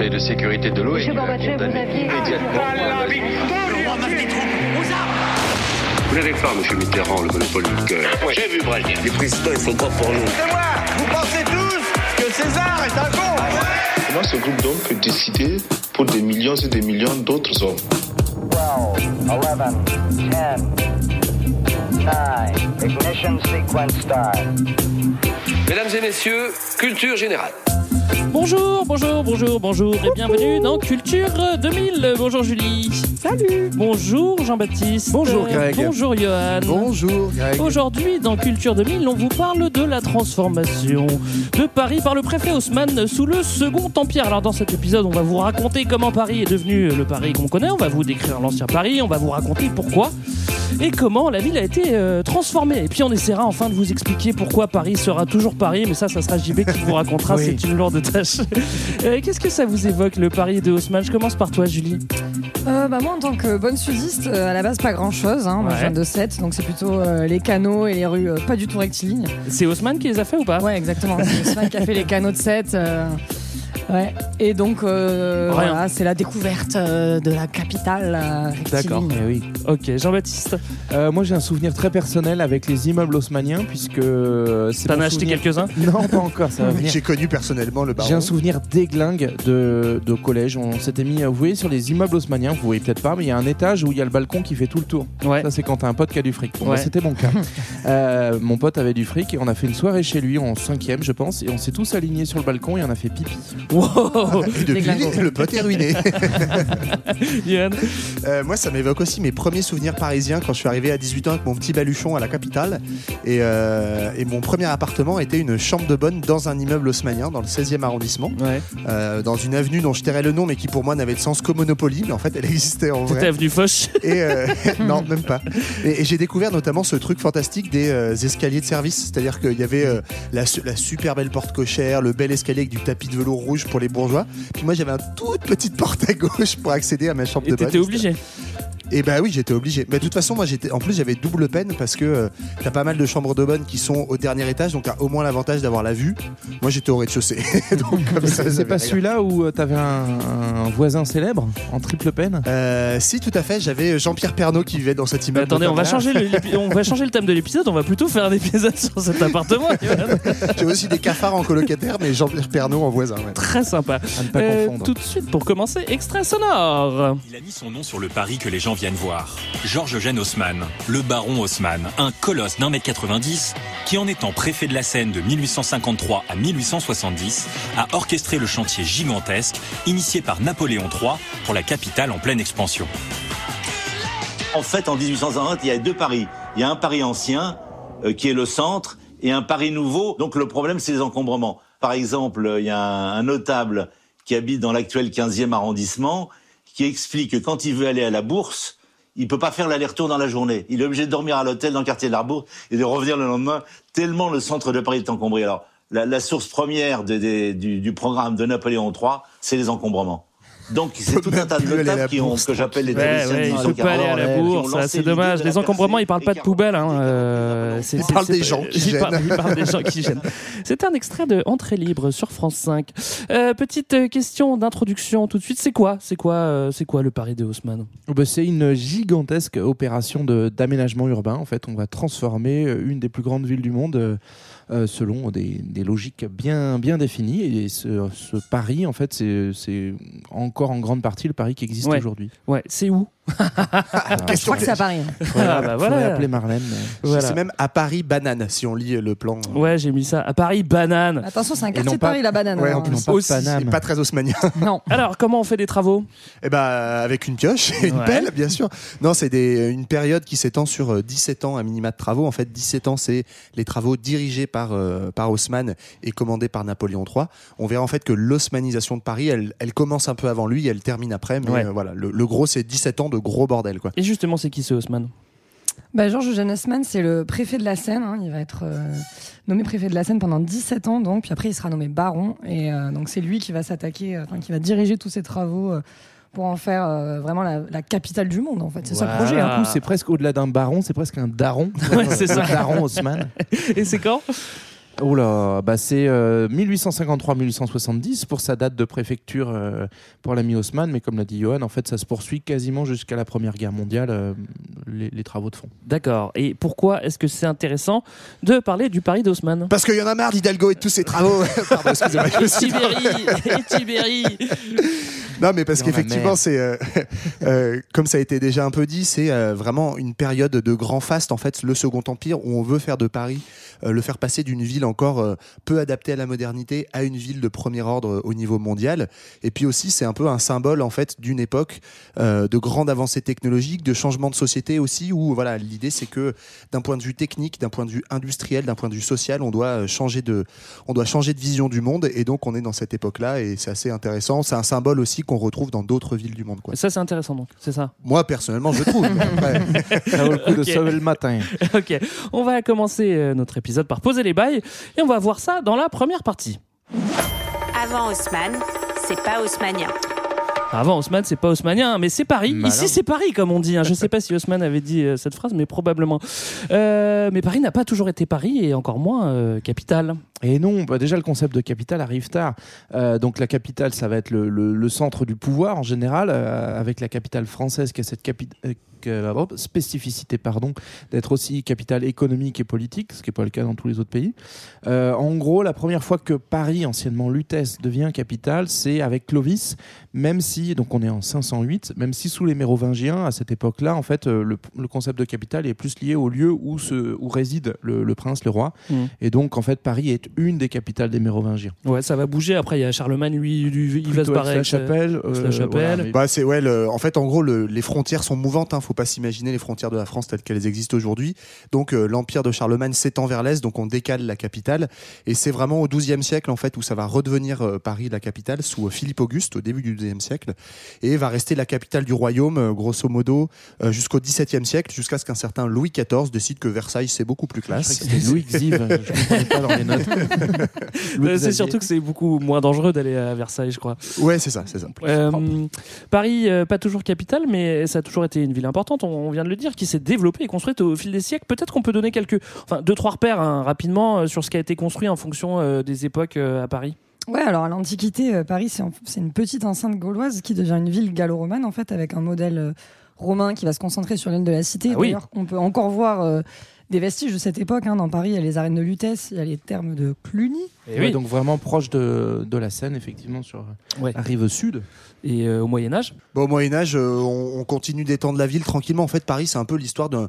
Conseil de sécurité de l'ONU Monsieur Gorbatchev, vous aviez- immédiatement Vous n'avez pas, monsieur Mitterrand, le monopole du cœur. J'ai vu Brasier. Les présidents, ils sont pas pour nous? C'est moi Vous pensez tous que César est un con Comment ce groupe d'hommes peut décider pour des millions et des millions d'autres hommes? 12, 11, 10, 9, ignition sequence start. Mesdames et messieurs, culture générale. Bonjour, bonjour, bonjour, bonjour et bienvenue dans Culture 2000. Bonjour Julie. Salut. Bonjour Jean-Baptiste. Bonjour, Greg. Bonjour Johan. Bonjour Greg. Aujourd'hui, dans Culture 2000, on vous parle de la transformation de Paris par le préfet Haussmann sous le Second Empire. Alors, dans cet épisode, on va vous raconter comment Paris est devenu le Paris qu'on connaît. On va vous décrire l'ancien Paris. On va vous raconter pourquoi et comment la ville a été euh, transformée. Et puis, on essaiera enfin de vous expliquer pourquoi Paris sera toujours Paris. Mais ça, ça sera JB qui vous racontera. Oui. C'est une lourde tâche. Euh, Qu'est-ce que ça vous évoque, le Paris de Haussmann? Je commence par toi, Julie. Euh, bah moi en tant que bonne sudiste, euh, à la base pas grand chose. Hein. Moi Ouais. je viens de 7, donc c'est plutôt euh, les canaux et les rues euh, pas du tout rectilignes. C'est Haussmann qui les a fait ou pas? Ouais exactement, c'est Haussmann qui a fait les canaux de 7. Ouais. Et donc euh, voilà, c'est la découverte euh, de la capitale euh, D'accord, rectiligne. eh oui. Ok, Jean-Baptiste. Euh, moi j'ai un souvenir très personnel avec les immeubles haussmanniens puisque euh, c'est T'en mon as acheté souvenir- quelques-uns Non, pas encore, ça va venir. J'ai connu personnellement le baron. J'ai un souvenir déglingue de, de collège. On s'était mis, vous voyez, sur les immeubles haussmanniens, vous voyez peut-être pas, mais il y a un étage où il y a le balcon qui fait tout le tour. Ouais. Ça, c'est quand t'as un pote qui a du fric. Bon, bah, Ouais. C'était mon cas. Euh, mon pote avait du fric et on a fait une soirée chez lui en cinquième, je pense, et on s'est tous alignés sur le balcon et on a fait pipi. Wow Et depuis, le pote est ruiné. Johan. Euh, moi, ça m'évoque aussi mes premiers souvenirs parisiens quand je suis arrivé à 18 ans avec mon petit baluchon à la capitale. Et, euh, et mon premier appartement était une chambre de bonne dans un immeuble haussmannien, dans le 16e arrondissement, Ouais. euh, dans une avenue dont je tairais le nom, mais qui pour moi n'avait de sens qu'au Monopoly. Mais en fait, elle existait en vrai. avenue Foch. Et non, même pas. Et, et j'ai découvert notamment ce truc fantastique des escaliers de service. C'est-à-dire qu'il y avait la super belle porte cochère, le bel escalier avec du tapis de velours rouge pour les bourgeois. Puis moi, j'avais une toute petite porte à gauche pour accéder à ma chambre Et de t'étais obligé. Et bah oui, j'étais obligé. Mais de toute façon, moi, j'étais. En plus, j'avais double peine parce que euh, t'as pas mal de chambres de bonne qui sont au dernier étage, donc t'as au moins l'avantage d'avoir la vue. Moi, j'étais au rez-de-chaussée. donc comme ça, C'est pas celui-là où euh, t'avais un, un voisin célèbre en triple peine? Euh, si, tout à fait. J'avais Jean-Pierre Pernaud qui vivait dans cet immeuble. attendez, on va, changer le, on va changer le thème de l'épisode. On va plutôt faire un épisode sur cet appartement. J'ai aussi des cafards en colocataire, mais Jean-Pierre Pernaud en voisin. ouais. Très sympa. À ne pas Euh, confondre. tout de suite, pour commencer, extrait sonore. Il a mis son nom sur le Paris que les gens viennent voir. Georges Eugène Haussmann, le baron Haussmann, un colosse d'un mètre 90, qui en étant préfet de la Seine de 1853 à 1870, a orchestré le chantier gigantesque initié par Napoléon III pour la capitale en pleine expansion. En fait, en 1850, il y a deux Paris. Il y a un Paris ancien, euh, qui est le centre, et un Paris nouveau. Donc le problème, c'est les encombrements. Par exemple, il y a un, un notable qui habite dans l'actuel 15e arrondissement, qui explique que quand il veut aller à la bourse, il peut pas faire l'aller-retour dans la journée. Il est obligé de dormir à l'hôtel dans le quartier de la et de revenir le lendemain, tellement le centre de Paris est encombré. Alors, la, source première du programme de Napoléon III, c'est les encombrements. Donc, c'est tout un tas de notables qui ont, que j'appelle les Ouais, ouais, de il peut 1840, pas aller à la ont bourse, c'est dommage. Les encombrements, ils parlent pas de poubelle. Hein. euh, Ils parlent c'est- des gens qui ils parlent- gênent. Ils parlent des gens qui gênent. C'est un extrait de Entrée libre sur France 5. Euh, petite euh, question d'introduction tout de suite. C'est quoi C'est quoi, euh, c'est quoi le Paris de Haussmann? Oh bah, c'est une gigantesque opération de- d'aménagement urbain. En fait, on va transformer euh, une des plus grandes villes du monde euh, euh, selon des, des logiques bien, bien définies. Et ce, ce Paris, en fait, c'est encore en grande partie le Paris qui existe Ouais. aujourd'hui. Ouais, c'est où Je Question crois que c'est à Paris. Ah, bah voilà. appeler Marlène. Voilà. C'est même à Paris banane si on lit le plan. Ouais, j'ai mis ça. À Paris, banane. Attention, c'est un quartier de pas- Paris, la banane. Ouais, alors, en plus, hein. pas aussi, pas très haussmannien. Non. Alors, comment on fait des travaux? Eh ben, avec une pioche et une Ouais. pelle, bien sûr. Non, c'est des- une période qui s'étend sur euh, 17 ans, un minima de travaux. En fait, 17 ans, c'est les travaux dirigés par, euh, par Haussmann et commandés par Napoléon III. On verra en fait que l'osmanisation de Paris, elle, elle commence un peu avant lui, elle termine après. Mais Ouais. euh, voilà, le, le gros, c'est 17 ans de gros bordel, quoi. Et justement, c'est qui ce Haussmann? Bah, Georges Eugène Haussmann, c'est le préfet de la Seine. hein. Il va être euh, nommé préfet de la Seine pendant 17 ans, donc. Puis après, il sera nommé baron. Et euh, donc, c'est lui qui va s'attaquer, euh, qui va diriger tous ces travaux euh, pour en faire euh, vraiment la, la capitale du monde, en fait. C'est ça le projet. Hein. C'est presque au-delà d'un baron, c'est presque un daron. Ouais, c'est ça. Un daron Haussmann. Et c'est quand? Oh là, bah c'est 1853-1870 pour sa date de préfecture euh, pour l'ami Haussmann, mais comme l'a dit Johan, en fait, ça se poursuit quasiment jusqu'à la Première Guerre mondiale, euh, les, les travaux de fond. D'accord. Et pourquoi est-ce que c'est intéressant de parler du Paris d'Haussmann? Parce qu'il y en a marre d'Hidalgo et de tous ses travaux. Pardon, excusez-moi. Et suis- Tibéri, et Tibéri. Non, mais parce qu'effectivement, c'est euh, euh, comme ça a été déjà un peu dit, c'est euh, vraiment une période de grand faste en fait, le Second Empire, où on veut faire de Paris, le faire passer d'une ville encore peu adaptée à la modernité à une ville de premier ordre au niveau mondial. Et puis aussi, c'est un peu un symbole en fait d'une époque de grande avancée technologique, de changement de société aussi, où voilà, l'idée c'est que d'un point de vue technique, d'un point de vue industriel, d'un point de vue social, on doit changer de, on doit changer de vision du monde. Et donc, on est dans cette époque-là, et c'est assez intéressant. C'est un symbole aussi qu'on retrouve dans d'autres villes du monde. Quoi. Ça, c'est intéressant, donc, c'est ça. Moi, personnellement, je trouve. Ça vaut le coup de se le matin. ok, on va commencer euh, notre épisode par poser les bails et on va voir ça dans la première partie. Avant Haussmann, c'est pas haussmannien. Avant Haussmann, c'est pas haussmannien, mais c'est Paris. Malin. Ici, c'est Paris, comme on dit. hein. Je sais pas si Haussmann avait dit euh, cette phrase, mais probablement. Euh, mais Paris n'a pas toujours été Paris et encore moins euh, capitale. Et non, bah déjà le concept de capitale arrive tard. Euh, donc la capitale, ça va être le, le- le centre du pouvoir en général, avec la capitale française qui a cette capi- euh, spécificité pardon, d'être aussi capitale économique et politique, ce qui n'est pas le cas dans tous les autres pays. Euh, en gros, la première fois que Paris, anciennement Lutèce, devient capitale, c'est avec Clovis, même si, donc on est en 508, même si sous les Mérovingiens, à cette époque-là, en fait, euh, le, le concept de capitale est plus lié au lieu où, se, où réside le, le prince, le roi. Mm. Et donc, en fait, Paris est une des capitales des Mérovingiens. Ouais, ça va bouger. Après, il y a Charlemagne, lui, lui, il va se barrer. avec, euh, Aix-la-Chapelle. Aix-la-Chapelle. voilà, mais- Bah, c'est ouais. le- en fait, en gros, le- les frontières sont mouvantes. Hein, faut pas s'imaginer les frontières de la France telles qu'elles existent aujourd'hui. Donc, euh, l'empire de Charlemagne s'étend vers l'est, donc on décale la capitale. Et c'est vraiment au XIIe siècle en fait où ça va redevenir euh, Paris la capitale sous euh, Philippe Auguste au début du XIIe siècle, et va rester la capitale du royaume grosso modo euh, jusqu'au XVIIe siècle, jusqu'à ce qu'un certain Louis XIV décide que Versailles c'est beaucoup plus classe. que c'était Louis Xiv, je pas dans les notes. C'est surtout que c'est beaucoup moins dangereux d'aller à Versailles, je crois. Ouais, c'est ça, c'est ça. Euh, Paris, euh, pas toujours capitale, mais ça a toujours été une ville importante, on, on vient de le dire, qui s'est développée et construite au fil des siècles. Peut-être qu'on peut donner quelques, enfin, deux, trois repères hein, rapidement euh, sur ce qui a été construit en fonction euh, des époques euh, à Paris. Ouais, alors à l'Antiquité, euh, Paris, c'est une petite enceinte gauloise qui devient une ville gallo-romaine, en fait, avec un modèle euh, romain qui va se concentrer sur l'île de la Cité. Ah oui. D'ailleurs, on peut encore voir euh, des vestiges de cette époque. hein. Dans Paris, il y a les arènes de Lutèce, il y a les thermes de Cluny. Et Ouais, oui. donc vraiment proche de, de la Seine, effectivement, sur Ouais. la rive sud. Et euh, au Moyen Âge, Bon, au Moyen Âge, euh, on, on continue d'étendre la ville tranquillement. En fait, Paris, c'est un peu l'histoire d'un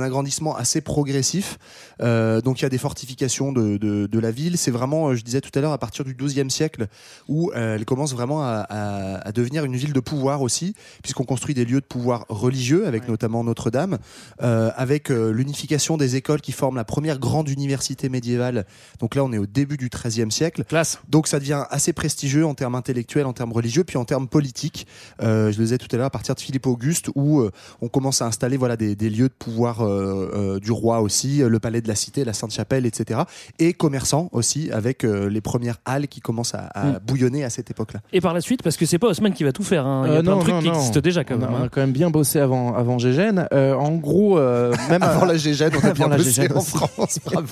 agrandissement assez progressif. Euh, donc, il y a des fortifications de, de, de la ville. C'est vraiment, je disais tout à l'heure, à partir du XIIe siècle, où elle commence vraiment à, à- à devenir une ville de pouvoir aussi, puisqu'on construit des lieux de pouvoir religieux, avec notamment Notre-Dame, avec l'unification des écoles qui forment la première grande université médiévale. Donc là, on est au début du XIIIe siècle. classe. Donc ça devient assez prestigieux en termes intellectuels, en termes religieux, puis en termes politiques. Euh, je le disais tout à l'heure, à partir de Philippe Auguste, où euh, on commence à installer voilà, des, des lieux de pouvoir euh, euh, du roi aussi, le palais de la cité, la Sainte-Chapelle, etc. Et commerçants aussi, avec euh, les premières halles qui commencent à, à Mm. bouillonner à cette époque-là. Et par la suite, parce que c'est pas Haussmann qui va tout faire. hein. Il y a Euh, plein non, de trucs non, qui non. existent déjà quand on, même. a, on a hein. quand même bien bossé avant, avant Gégène. Euh, en gros, euh, même Avant la Gégène, on a bien la bossé Gégène en aussi. France. Bravo.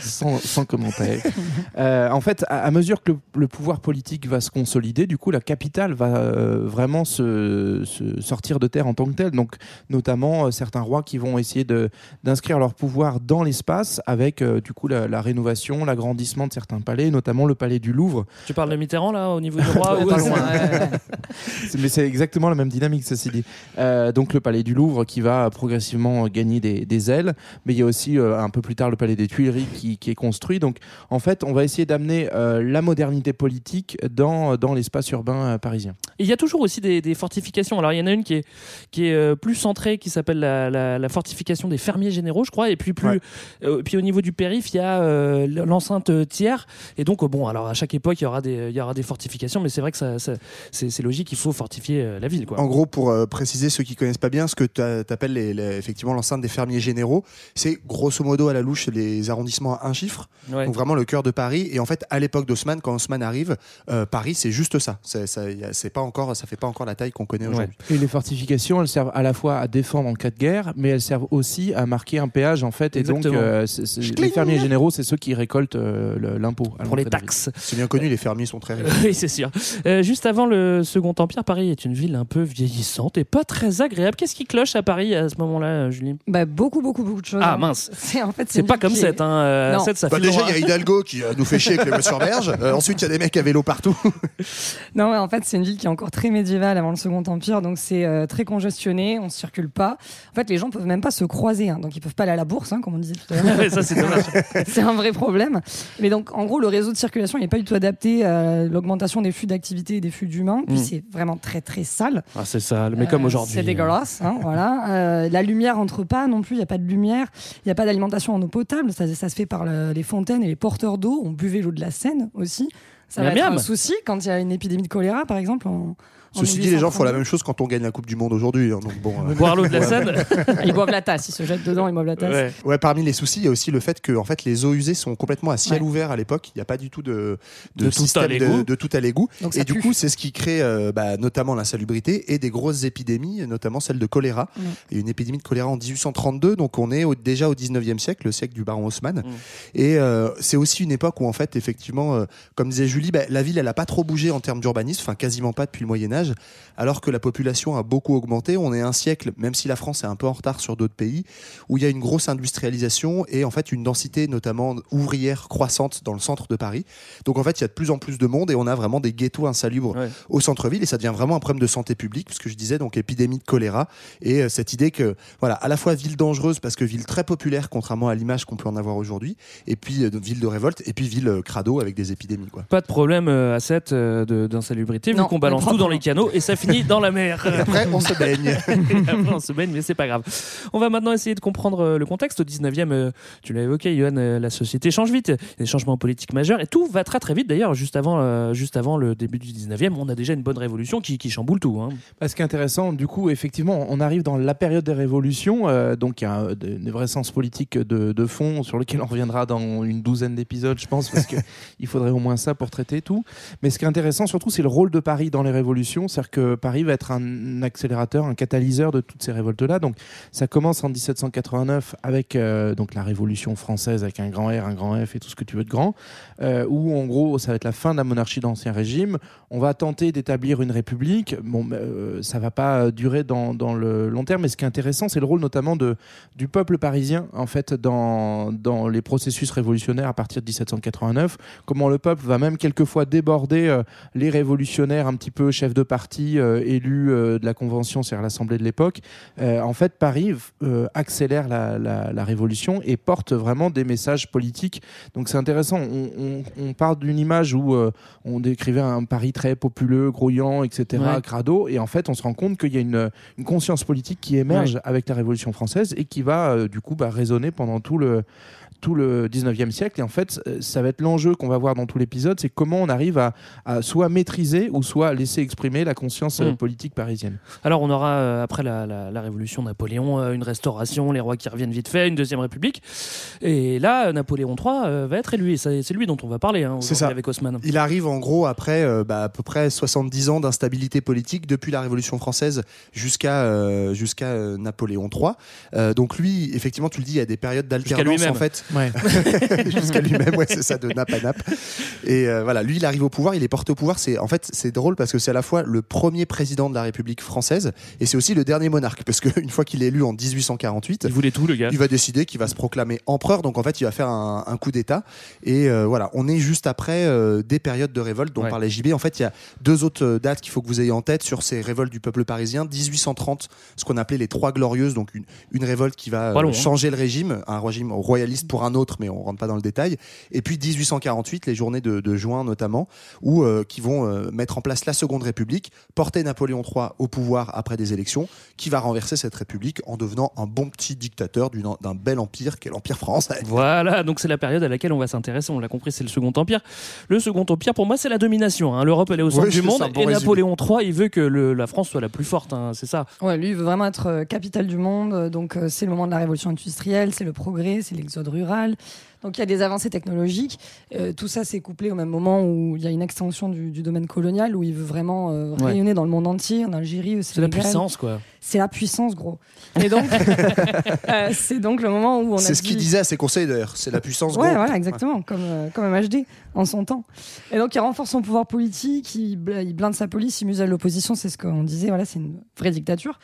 sans, sans commentaire. Euh, en fait, à, à mesure que le, le pouvoir politique va se consolider, du coup, la va euh, vraiment se, se sortir de terre en tant que telle. Donc, notamment euh, certains rois qui vont essayer d'inscrire leur pouvoir dans l'espace avec euh, du coup la, la rénovation, l'agrandissement de certains palais, notamment le palais du Louvre. Tu parles de Mitterrand là, au niveau du roi ou-. C'est- Mais c'est exactement la même dynamique, ceci dit. Euh, donc le palais du Louvre qui va progressivement gagner des, des ailes, mais il y a aussi euh, un peu plus tard le palais des Tuileries qui, qui est construit. Donc en fait, on va essayer d'amener euh, la modernité politique dans, dans l'espace urbain euh, parisien. Et Il y a toujours aussi des, des fortifications. Alors il y en a une qui est, qui est euh, plus centrée, qui s'appelle la, la- la fortification des fermiers généraux, je crois. Et puis plus, Ouais. euh, puis au niveau du périph, il y a l'enceinte tiers. Et donc bon, alors à chaque époque, il y aura des, il y aura des fortifications, mais c'est vrai que ça, ça- c'est logique, il faut fortifier la ville, quoi. En gros, pour préciser ceux qui connaissent pas bien, ce que tu appelles les, les- effectivement l'enceinte des fermiers généraux, c'est grosso modo à la louche les arrondissements à un chiffre. Ouais. Donc vraiment le cœur de Paris. Et en fait, à l'époque d'Haussmann, quand Haussmann arrive, euh, Paris c'est juste ça. C'est ça- c'est pas encore, ça fait pas encore la taille qu'on connaît aujourd'hui. Et les fortifications, elles servent à la fois à défendre en cas de guerre, mais elles servent aussi à marquer un péage en fait. Et donc, euh, les fermiers généraux, c'est ceux qui récoltent euh, l'impôt Pour les taxes. C'est bien connu, les fermiers sont très riches. oui, c'est sûr. Euh, juste avant le Second Empire, Paris est une ville un peu vieillissante et pas très agréable. Qu'est-ce qui cloche à Paris à ce moment-là, Julie? Bah, beaucoup, beaucoup, beaucoup de choses. Ah hein. mince. C'est en fait, C'est pas comme cette. Hein. cette, ça Bah, fait déjà, il y a Hidalgo qui euh, nous fait chier avec les sur berge Euh, ensuite, il y a des mecs à vélo partout. Non, ouais, en fait, c'est une ville qui est encore très médiévale avant le Second Empire, donc c'est euh, très congestionné, on ne circule pas. En fait, les gens peuvent même pas se croiser, hein, donc ils peuvent pas aller à la bourse, hein, comme on disait tout à l'heure. Ça, c'est dommage. c'est un vrai problème. Mais donc, en gros, le réseau de circulation n'est pas du tout adapté à l'augmentation des flux d'activité et des flux d'humains. Puis Mm. c'est vraiment très très sale. Ah, c'est ça, mais comme Euh, aujourd'hui. C'est dégueulasse, hein, voilà. Euh, la lumière entre pas non plus, il n'y a pas de lumière, il n'y a pas d'alimentation en eau potable, ça, ça se fait par le- les fontaines et les porteurs d'eau. On buvait l'eau de la Seine aussi. Ça va être miam. un souci quand il y a une épidémie de choléra, par exemple. Ceci dit, les gens font la 1832. même chose quand on gagne la Coupe du Monde aujourd'hui. hein, donc bon, euh, Boire l'eau de la Seine Ils boivent la tasse, ils se jettent dedans, ils boivent la tasse. Ouais. Ouais, parmi les soucis, il y a aussi le fait que en fait, les eaux usées sont complètement à ciel Ouais. ouvert à l'époque. Il n'y a pas du tout de, De tout à système l'égout. de, de tout à l'égout. Donc ça Et du pue. coup, c'est ce qui crée euh, bah, notamment l'insalubrité et des grosses épidémies, notamment celle de choléra. Mm. Il y a une épidémie de choléra en 1832, donc on est au- déjà au 19e siècle, le siècle du baron Haussmann. Et euh, c'est aussi une époque où en fait, effectivement, euh, comme disait Julie, bah, la ville, elle a pas trop bougé en termes d'urbanisme, enfin quasiment pas depuis le Moyen Âge, alors que la population a beaucoup augmenté. On est un siècle, même si la France est un peu en retard sur d'autres pays, où il y a une grosse industrialisation et en fait une densité notamment ouvrière croissante dans le centre de Paris. Donc en fait, il y a de plus en plus de monde et on a vraiment des ghettos insalubres Ouais. au centre-ville et ça devient vraiment un problème de santé publique, puisque je disais donc épidémie de choléra et euh, cette idée que voilà, à la fois ville dangereuse parce que ville très populaire contrairement à l'image qu'on peut en avoir aujourd'hui, et puis euh, ville de révolte et puis ville euh, crado avec des épidémies quoi. Pas de problème euh, à cette euh, d'insalubrité, vu qu'on balance tout dans les et ça finit dans la mer. Après, on se baigne. Et après, on se baigne, mais c'est pas grave. On va maintenant essayer de comprendre euh, le contexte. Au 19e, euh, tu l'as évoqué, Johan, euh, la société change vite. Il y a des changements politiques majeurs et tout va très très vite. D'ailleurs, juste avant, juste avant le début du 19e, on a déjà une bonne révolution qui, qui chamboule tout. hein. Bah, ce qui est intéressant, du coup, effectivement, on arrive dans la période des révolutions, euh, donc il y a des vrais sens politiques de, de fond sur lesquels on reviendra dans une douzaine d'épisodes, je pense, parce qu'il faudrait au moins ça pour traiter tout. Mais ce qui est intéressant, surtout, c'est le rôle de Paris dans les révolutions, c'est-à-dire que Paris va être un accélérateur, un catalyseur de toutes ces révoltes-là. Donc ça commence en 1789 avec euh, donc la Révolution française, avec un grand R, un grand F et tout ce que tu veux de grand, euh, où en gros, ça va être la fin de la monarchie d'Ancien Régime. On va tenter d'établir une république. Bon, euh, ça va pas durer dans, le long terme, mais ce qui est intéressant, c'est le rôle notamment de, du peuple parisien, en fait, dans, dans les processus révolutionnaires à partir de 1789. Comment le peuple va même quelquefois déborder euh, les révolutionnaires un petit peu chefs de parti euh, élus euh, de la Convention, c'est-à-dire l'Assemblée de l'époque. Euh, en fait, Paris accélère la, la- la révolution et porte vraiment des messages politiques. Donc c'est intéressant. On, on- on part d'une image où on décrivait un Paris très populeux, grouillant, etc., Ouais. crado, et en fait, on se rend compte qu'il y a une, une conscience politique qui émerge avec la Révolution française et qui va du coup bah, résonner pendant tout le tout le 19e siècle et en fait euh, ça va être l'enjeu qu'on va voir dans tout l'épisode c'est comment on arrive à, à soit maîtriser ou soit laisser exprimer la conscience euh, Mm. politique parisienne Alors, on aura euh, après la, la- la révolution Napoléon, euh, une restauration, les rois qui reviennent vite fait, une deuxième république. Et là, Napoléon III euh, va être élu. Et c'est lui dont on va parler hein, ça. avec Haussmann. Il arrive en gros après euh, bah, à peu près 70 ans d'instabilité politique depuis la Révolution française jusqu'à euh, jusqu'à euh, Napoléon III. Euh, donc lui, effectivement, tu le dis, il y a des périodes d'alternance en fait. Ouais. jusqu'à lui-même, ouais, c'est ça, de nappe à nappe. Et euh, voilà, lui, il arrive au pouvoir, il est porté au pouvoir. C'est en fait, c'est drôle parce que c'est à la fois le premier président de la République française et c'est aussi le dernier monarque parce qu'une fois qu'il est élu en 1848, Il voulait tout, le gars. il va décider qu'il va se proclamer empereur. Donc en fait, il va faire un, un coup d'État. Et euh, voilà, on est juste après euh, des périodes de révolte dont Ouais. parlait JB. En fait, il y a deux autres dates qu'il faut que vous ayez en tête sur ces révoltes du peuple parisien. 1830, ce qu'on appelait les Trois Glorieuses, donc une, une révolte qui va hein. changer le régime, un régime royaliste pour un autre, mais on rentre pas dans le détail. Et puis 1848, les journées de, de juin notamment, où euh, qui vont euh, mettre en place la Seconde République, porter Napoléon III au pouvoir après des élections, qui va renverser cette République en devenant un bon petit dictateur d'un bel empire qu'est l'Empire français. Voilà, donc c'est la période à laquelle on va s'intéresser. On l'a compris, c'est le Second Empire. Le Second Empire, pour moi, c'est la domination. hein. L'Europe, elle est au centre Oui, du monde. bon et résumé. Napoléon III, il veut que le- la France soit la plus forte. hein. C'est ça. Ouais, lui, il veut vraiment être euh, capitale du monde. euh, Donc, euh, c'est le moment de la révolution industrielle, c'est le progrès, c'est l'exode rural. Donc il y a des avancées technologiques. Euh, tout ça s'est couplé au même moment où il y a une extension du, du domaine colonial, où il veut vraiment euh, Ouais. rayonner dans le monde entier, en Algérie, au C'est la puissance, quoi. C'est la puissance, gros. Et donc, euh, c'est donc le moment où on a C'est ce dit- qu'il disait à ses conseils d'ailleurs. C'est la puissance. Ouais, gros. voilà, exactement, comme, euh, comme MHD en son temps. Et donc, il renforce son pouvoir politique, il blinde sa police, il muselle l'opposition, c'est ce qu'on disait, voilà, c'est une vraie dictature.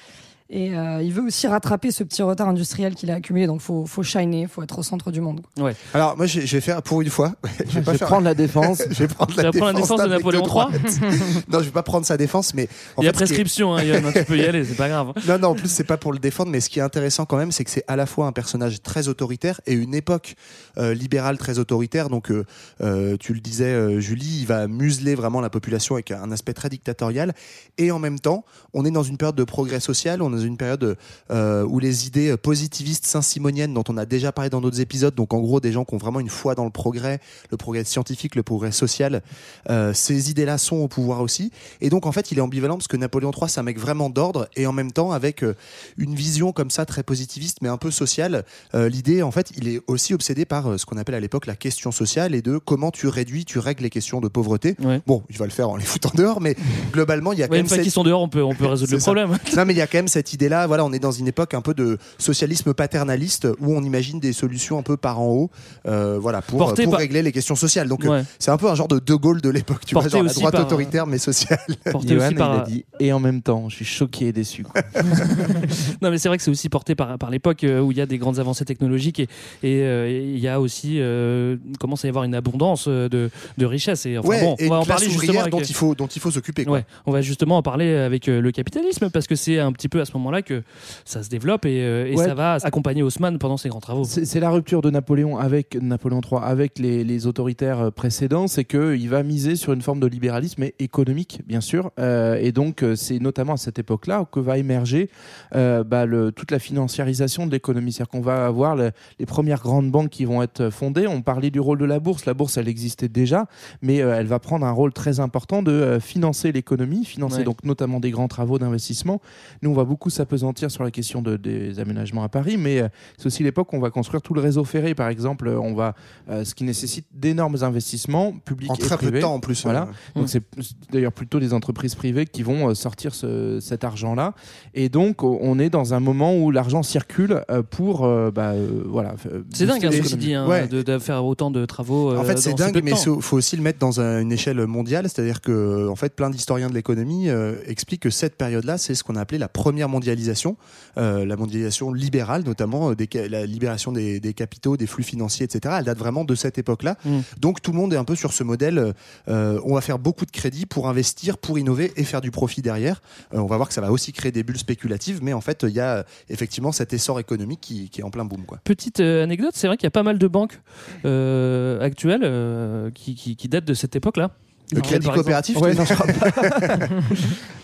Et euh, il veut aussi rattraper ce petit retard industriel qu'il a accumulé, donc faut, faut shiner, faut être au centre du monde. quoi. Ouais. Alors moi, je vais faire pour une fois. Je vais pas vais faire- prendre la défense. je vais prendre Tu la vas défense, prendre la défense de Napoléon. III non, je vais pas prendre sa défense, mais en Il y a fait, ce qui est- prescription, hein, Yann, tu peux y aller, c'est pas grave. Non, non, en plus, c'est pas pour le défendre, mais ce qui est intéressant quand même, c'est que c'est à la fois un personnage très autoritaire et une époque euh, libérale très autoritaire. Donc, euh, euh, tu le disais, euh, Julie, il va museler vraiment la population avec un aspect très dictatorial. Et en même temps, on est dans une période de progrès social, on est dans une période euh, où les idées positivistes saint-simoniennes, dont on a déjà parlé dans d'autres épisodes, donc en gros, des gens qui ont vraiment une foi dans le progrès, le progrès scientifique, le progrès social, euh, ces idées-là sont au pouvoir aussi. Et donc, en fait, il est ambivalent parce que Napoléon III, c'est un mec vraiment d'ordre et en même temps, avec euh, une vision comme ça très positiviste, mais un peu sociale. Euh, L'idée, en fait, il est aussi obsédé par euh, ce qu'on appelle à l'époque la question sociale et de comment tu réduis, tu règles les questions de pauvreté. Bon, il va le faire en les foutant dehors, mais globalement, il y a quand même une fois cette- qu'ils sont dehors, on peut, on peut résoudre le ça. problème. non, mais il y a quand même cette idée-là. Voilà, on est dans une époque un peu de socialisme paternaliste où on imagine des solutions un peu par en haut, euh, voilà, pour, Porté pour par- régler les questions sociales. Donc, euh, Ouais. c'est un peu un genre de De Gaulle de l'époque, tu vois, Porté genre la aussi droite par- autoritaire mais sociale. Porté Johan, aussi par- il a dit et en même temps, je suis choqué et déçu. non, mais c'est vrai que c'est aussi porté par, par l'époque euh, où il y a des grandes avancées technologiques et et, euh, et il y a aussi euh, commence à y avoir une abondance de, de richesses. Et enfin, ouais, bon, et on va en parler justement. avec- dont il faut dont il faut s'occuper. Ouais, on va justement en parler avec le capitalisme parce que c'est un petit peu à ce moment-là que ça se développe et, euh, et Ouais. ça va accompagner Haussmann pendant ses grands travaux. C'est la rupture de Napoléon avec Napoléon III, avec les, les autoritaires euh, précédents, c'est qu'il va miser sur une forme de libéralisme mais économique, bien sûr. Euh, et donc, c'est notamment à cette époque-là que va émerger euh, bah, le, toute la financiarisation de l'économie. C'est-à-dire qu'on va avoir le- les premières grandes banques qui vont être fondées. On parlait du rôle de la bourse. La bourse, elle existait déjà, mais euh, elle va prendre un rôle très important de financer l'économie, financer Ouais. donc notamment des grands travaux d'investissement. Nous, on va beaucoup s'apesantir sur la question de- des aménagements à Paris, mais euh, c'est aussi l'époque où on va construire tout le réseau ferré, par exemple. Euh, On va, euh, ce qui nécessite d'énormes investissements publics En et très peu de temps, en plus, Voilà. Donc c'est d'ailleurs plutôt des entreprises privées qui vont euh, sortir ce- cet argent-là. Et donc on est dans un moment où l'argent circule euh, pour euh, bah, euh, voilà. C'est dingue, hein, ceci l'économie. dit, hein, Ouais. de, de faire autant de travaux. euh, En fait, c'est dingue, mais il faut aussi le mettre dans un- une échelle mondiale. C'est-à-dire que, en fait, plein d'historiens de l'économie euh, expliquent que cette période-là, c'est ce qu'on a appelé la première mondialisation, euh, la mondialisation libérale, notamment euh, des la libération des, des capitaux, des flux financiers, etc. Elle date vraiment de cette époque-là. Mm. Donc, tout le monde est un peu sur ce modèle. euh, on va faire beaucoup de crédits pour investir, pour innover et faire du profit derrière. Euh, on va voir que ça va aussi créer des bulles spéculatives, mais en fait, il y a effectivement cet essor économique qui, qui est en plein boom. Quoi. Petite anecdote, c'est vrai qu'il y a pas mal de banques actuelles qui, qui, qui datent de cette époque-là. Le crédit coopératif, tu Ouais, non, je crois pas.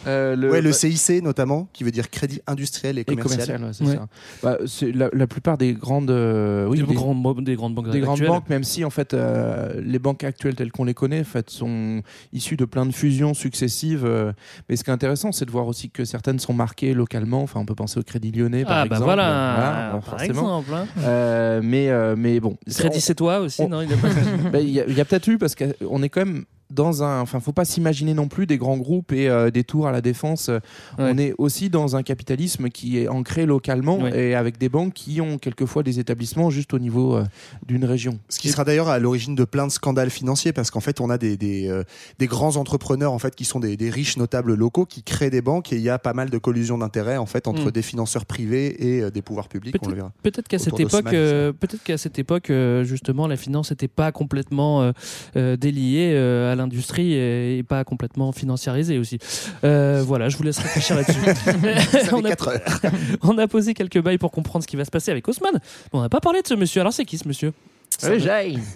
Euh, le, Ouais, le bah, CIC notamment, qui veut dire crédit industriel et et commercial. commercial, ouais, Ouais. ça. Bah, la, la plupart des grandes, euh, oui, des, des- grandes, des grandes banques des grandes actuelles. banques, même si en fait euh, les banques actuelles telles qu'on les connaît, en fait, sont issues de plein de fusions successives. euh, mais ce qui est intéressant, c'est de voir aussi que certaines sont marquées localement. Enfin, on peut penser au Crédit Lyonnais, par Ah bah exemple. voilà, Voilà, par forcément. exemple. hein. Euh, mais euh, mais bon, Crédit c'est toi aussi, on- non il a pas- Il y a, il y a peut-être eu parce qu'on est quand même dans un. Enfin, faut pas s'imaginer non plus des grands groupes et euh, des tours à la défense. Euh, Ouais. On est aussi dans un capitalisme qui est ancré localement Ouais. et avec des banques qui ont quelquefois des établissements juste au niveau euh, d'une région. Ce qui sera d'ailleurs à l'origine de plein de scandales financiers, parce qu'en fait, on a des, des, euh, des grands entrepreneurs en fait qui sont des, des riches notables locaux qui créent des banques et il y a pas mal de collusions d'intérêts en fait entre Mm. des financeurs privés et euh, des pouvoirs publics. On le verra. Peut-être qu'à cette époque, peut-être qu'à cette époque, justement, la finance n'était pas complètement euh, euh, déliée euh, à l'industrie et, et pas complètement financiarisée aussi. Euh, voilà, je vous laisse réfléchir là-dessus. On, a, heures. on a posé quelques bails pour comprendre ce qui va se passer avec Haussmann. Mais on n'a pas parlé de ce monsieur. Alors c'est qui ce monsieur?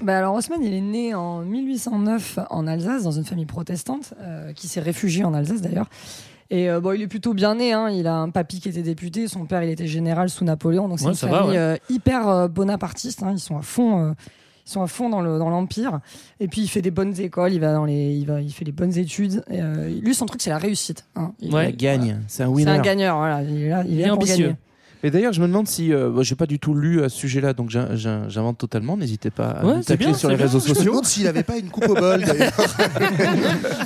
Bah alors Haussmann, il est né en 1809 en Alsace, dans une famille protestante, euh, qui s'est réfugié en Alsace d'ailleurs. Et euh, bon, il est plutôt bien né. Hein. Il a un papy qui était député, son père il était général sous Napoléon, donc c'est Ouais, une va, famille ouais. euh, hyper euh, bonapartiste. hein. Ils sont à fond. Ils sont à fond dans le dans l'empire et puis il fait des bonnes écoles il va dans les il va il fait les bonnes études Et, euh, lui son truc c'est la réussite hein. Il- Ouais. La gagne, c'est un c'est winner. un gagneur voilà il est là il, Il est est là pour ambitieux. gagner. Et d'ailleurs, je me demande si. Euh, bah, j'ai pas du tout lu à ce sujet-là, donc j'in- j'in- j'invente totalement. N'hésitez pas à Ouais, nous c'est tacler bien, sur c'est les bien. réseaux Je me sociaux. demande s'il avait pas une coupe au bol d'ailleurs.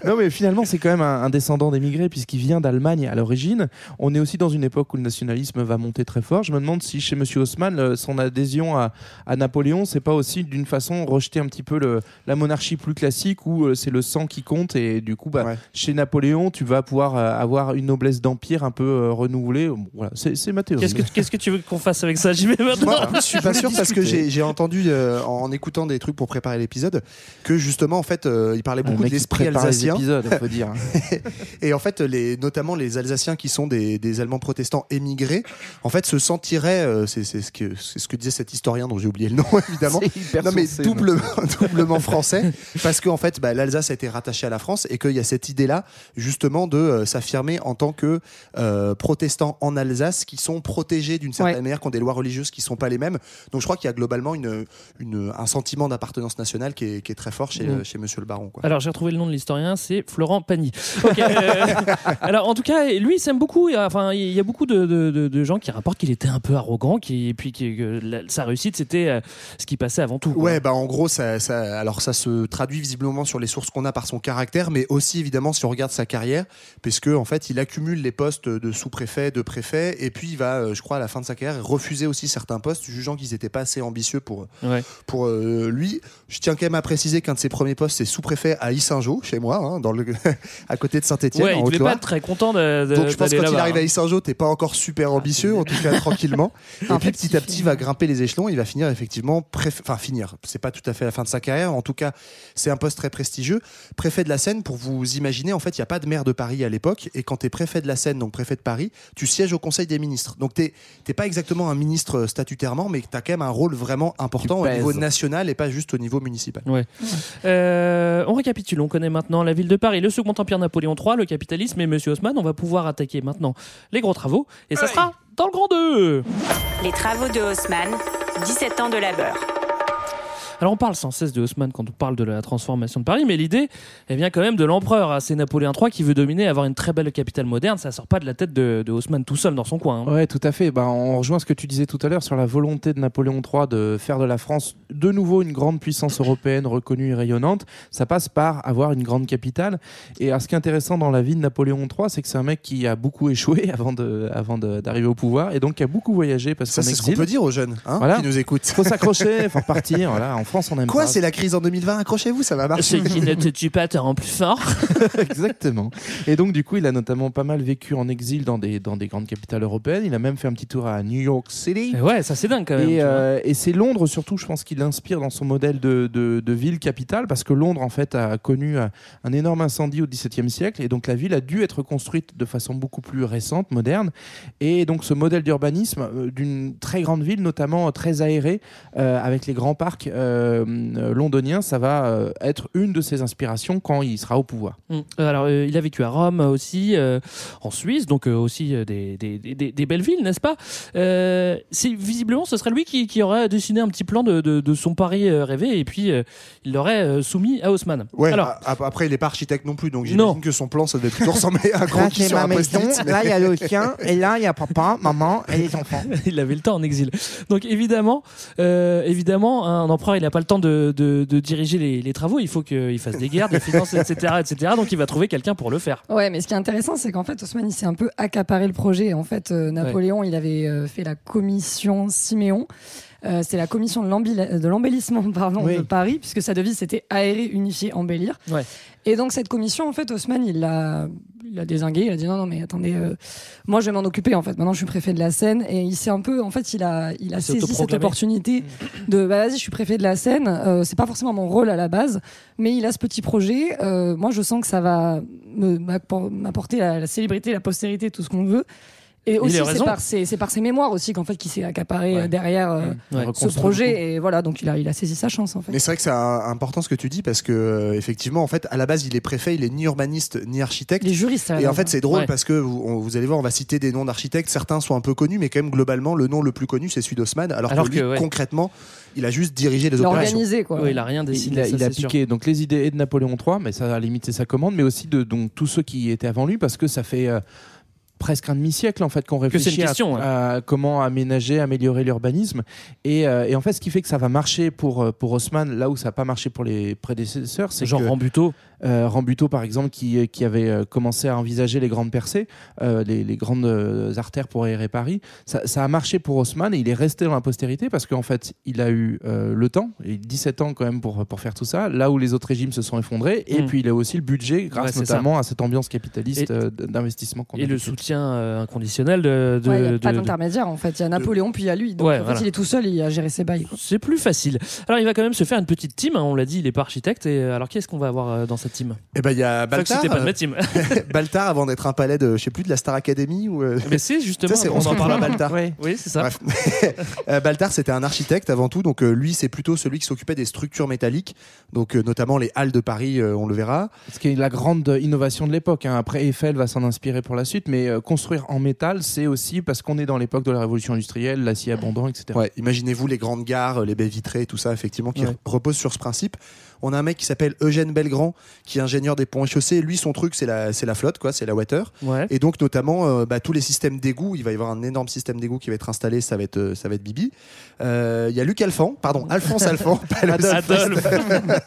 non, mais finalement, c'est quand même un, un descendant d'émigrés puisqu'il vient d'Allemagne à l'origine. On est aussi dans une époque où le nationalisme va monter très fort. Je me demande si chez Monsieur Haussmann, euh, son adhésion à, à Napoléon, c'est pas aussi d'une façon rejeter un petit peu le, la monarchie plus classique où euh, c'est le sang qui compte et du coup, bah, Ouais. chez Napoléon, tu vas pouvoir euh, avoir une noblesse d'empire un peu euh, renouvelée. Bon, Voilà, c'est c'est ma théorie. Qu'est-ce que, qu'est-ce que tu veux qu'on fasse avec ça J'y vais maintenant. Moi, je suis pas sûr parce que j'ai entendu euh, en écoutant des trucs pour préparer l'épisode que justement en fait euh, il parlait Un beaucoup de l'esprit les alsacien épisodes, faut dire. et en fait les notamment les Alsaciens qui sont des, des Allemands protestants émigrés en fait se sentiraient euh, c'est ce que c'est ce que disait cet historien dont j'ai oublié le nom évidemment non mais doublement, doublement français parce qu'en fait bah, l'Alsace a été rattachée à la France et qu'il y a cette idée là justement de euh, s'affirmer en tant que euh, protestants en Alsace qui sont protégés d'une certaine Ouais. manière qui ont des lois religieuses qui sont pas les mêmes donc je crois qu'il y a globalement une, une- un sentiment d'appartenance nationale qui est, qui est très fort chez, Mm. chez Monsieur le Baron quoi. Alors j'ai retrouvé le nom de l'historien, c'est Florent Pagny. Euh, alors en tout cas, lui il s'aime beaucoup. il y a- Enfin, il y a beaucoup de, de- de- de gens qui rapportent qu'il était un peu arrogant, qui, et puis qui- que la- sa réussite c'était euh, ce qui passait avant tout. quoi. Ouais, bah en gros, ça, ça, alors ça se traduit visiblement sur les sources qu'on a par son caractère, mais aussi évidemment si on regarde sa carrière, puisque en fait, il accumule les postes de sous-préfet, de préfet, et puis il va, euh, je crois, à la fin de sa carrière, refuser aussi certains postes, jugeant qu'ils n'étaient pas assez ambitieux pour Ouais. pour euh, lui. Je tiens quand même à préciser qu'un de ses premiers postes, c'est sous-préfet à Issingeau, chez moi, hein, dans le à côté de Saint-Étienne, Ouais, en il devait pas être très content de, de- Donc je pense que quand il arrive à hein. Issingeau, t'es pas encore super ambitieux, en tout cas tranquillement. Et En puis petit à petit, il va grimper les échelons. Il va finir effectivement, préf- enfin finir. C'est pas tout à fait la fin de sa carrière. En tout cas, c'est un poste très prestigieux. Préfet de la Seine, pour vous imaginer, en fait, il y a pas de maire de Paris à l'époque. Et quand t'es préfet de la Seine, donc préfet de Paris, tu sièges au Conseil des ministres. Donc t'es t'es pas exactement un ministre statutairement, mais t'as quand même un rôle vraiment important au pèses. niveau national et pas juste au niveau municipal. Euh, on récapitule, on connaît maintenant la ville de Paris, le Second Empire Napoléon III, le capitalisme et Monsieur Haussmann. On va pouvoir attaquer maintenant les gros travaux et ça sera dans le grand 2. Les travaux de Haussmann, 17 ans de labeur. Alors on parle sans cesse de Haussmann quand on parle de la transformation de Paris, mais l'idée elle vient quand même de l'empereur. hein. C'est Napoléon III qui veut dominer, avoir une très belle capitale moderne. Ça sort pas de la tête de, de Haussmann tout seul dans son coin. hein. Ouais, tout à fait. Bah, on rejoint ce que tu disais tout à l'heure sur la volonté de Napoléon III de faire de la France de nouveau une grande puissance européenne reconnue et rayonnante. Ça passe par avoir une grande capitale. Et alors, ce qui est intéressant dans la vie de Napoléon III, c'est que c'est un mec qui a beaucoup échoué avant de, avant d'arriver au pouvoir et donc qui a beaucoup voyagé parce Ça, qu'en c'est ce qu'on peut dire aux jeunes hein, Voilà. qui nous écoutent. Faut s'accrocher, faut repartir. Voilà. En France, on aime Quoi, pas. c'est la crise en 2020 Accrochez-vous, ça va marcher. Ce qui ne te tue pas te rend plus fort. Exactement. Et donc, du coup, il a notamment pas mal vécu en exil dans des, dans des grandes capitales européennes. Il a même fait un petit tour à New York City. Et ouais, ça c'est dingue quand même. Et, euh, et c'est Londres surtout, je pense qu'il inspire dans son modèle de, de, de ville capitale, parce que Londres en fait a connu un, un énorme incendie au XVIIe siècle, et donc la ville a dû être construite de façon beaucoup plus récente, moderne. Et donc ce modèle d'urbanisme euh, d'une très grande ville, notamment euh, très aérée, euh, avec les grands parcs euh, euh, londoniens, ça va euh, être une de ses inspirations quand il sera au pouvoir. Mm. Alors, euh, il a vécu à Rome aussi, euh, en Suisse, donc euh, aussi euh, des, des, des- des belles villes, n'est-ce pas? Euh, C'est visiblement, ce serait lui qui, qui aurait dessiné un petit plan de, de, de son Paris euh, rêvé, et puis euh, il l'aurait euh, soumis à Haussmann. Ouais, Alors, a- a- après il est pas architecte non plus, donc j'imagine que son plan ça devait plutôt ressembler à un croquis sur un post-it. mais- là il y a le chien, et là il y a papa, maman et les enfants. il avait le temps en exil. Donc évidemment, euh, évidemment, un empereur, il n'a pas le temps de, de, de diriger les, les travaux. Il faut qu'il fasse des guerres, des finances, etc., etc. Donc il va trouver quelqu'un pour le faire. Ouais, mais ce qui est intéressant, c'est qu'en fait, Haussmann, il s'est un peu accaparé le projet. En fait, euh, Napoléon, il avait euh, fait la commission Siméon. Euh, c'est la commission de l'embellissement Oui. de Paris, puisque sa devise c'était aérer, unifier, embellir. Ouais. Et donc cette commission, en fait, Haussmann, il l'a, il l'a désingué. Il a dit non, non, mais attendez, euh, moi je vais m'en occuper. En fait, maintenant je suis préfet de la Seine, et il s'est un peu, en fait, il a, il a Il saisi cette opportunité de, bah vas-y, je suis préfet de la Seine. Euh, c'est pas forcément mon rôle à la base, mais il a ce petit projet. Euh, moi, je sens que ça va m'apporter la, la célébrité, la postérité, tout ce qu'on veut. Et aussi, a c'est par, ses- c'est par ses mémoires aussi qu'en fait, qui s'est accaparé Ouais. euh, derrière euh, Ouais. ce projet. Et voilà, donc il a, il a saisi sa chance en fait. Mais c'est vrai que c'est important ce que tu dis parce que euh, effectivement en fait à la base il est préfet, il est ni urbaniste ni architecte. Les juristes, à la Et en fait, c'est drôle Ouais. parce que vous, on- vous allez voir, on va citer des noms d'architectes. Certains sont un peu connus, mais quand même, globalement, le nom le plus connu, c'est celui d'Haussmann. Alors, Alors que, lui, que, ouais. concrètement, il a juste dirigé les opérations. l'organiser quoi. Ouais, il a rien décidé. il a, ça, il a sûr. piqué donc les idées et de Napoléon III, mais ça à la limite c'est sa commande, mais aussi de donc tous ceux qui étaient avant lui, parce que ça fait euh, presque un demi-siècle en fait qu'on réfléchit à- question, ouais. à, comment aménager, améliorer l'urbanisme. Et, euh, et en fait, ce qui fait que ça va marcher pour, euh, pour Haussmann, là où ça n'a pas marché pour les prédécesseurs, c'est Genre que Rambuteau. euh, Rambuteau, par exemple, qui, qui avait commencé à envisager les grandes percées, euh, les, les grandes artères pour aérer Paris. Ça, ça a marché pour Haussmann et il est resté dans la postérité parce qu'en fait, il a eu le temps, et 17 ans quand même pour, pour faire tout ça, là où les autres régimes se sont effondrés. Et Mm. puis, il a aussi le budget, grâce Ouais, notamment à cette ambiance capitaliste d'investissement qu'on a Et le décrite. Soutien euh, inconditionnel de. de- Ouais, il n'y a pas de- d'intermédiaire en fait. Il y a Napoléon, puis il y a lui. Donc Ouais, en fait, voilà. il est tout seul, il a géré ses bails. C'est plus facile. Alors, il va quand même se faire une petite team. hein, on l'a dit, il n'est pas architecte. Et euh, alors, qu'est-ce qu'on va avoir euh, dans cette team? Et ben il y a Baltar. c'était pas de ma team. Baltar avant d'être un palais de, je sais plus, de la Star Academy ou. euh, Mais c'est justement. On en retrouve à parle. Baltar. Ouais. Oui, c'est ça. Bref. Baltar, c'était un architecte avant tout, donc lui, c'est plutôt celui qui s'occupait des structures métalliques, donc notamment les halles de Paris, on le verra. Ce qui est la grande innovation de l'époque. hein. Après, Eiffel va s'en inspirer pour la suite, mais euh, construire en métal, c'est aussi parce qu'on est dans l'époque de la révolution industrielle, l'acier abondant, etc. Ouais, imaginez-vous les grandes gares, les baies vitrées, tout ça, effectivement, qui Ouais. re- repose sur ce principe. On a un mec qui s'appelle Eugène Belgrand, qui est ingénieur des ponts et chaussées. Lui, son truc, c'est la, c'est la flotte, quoi, c'est la water. Ouais. Et donc, notamment, euh, bah, tous les systèmes d'égout, il va y avoir un énorme système d'égout qui va être installé, ça va être, euh, ça va être Bibi. Euh, Il y a Luc Alphand, pardon, Alphonse Alphand, pas Adolphe.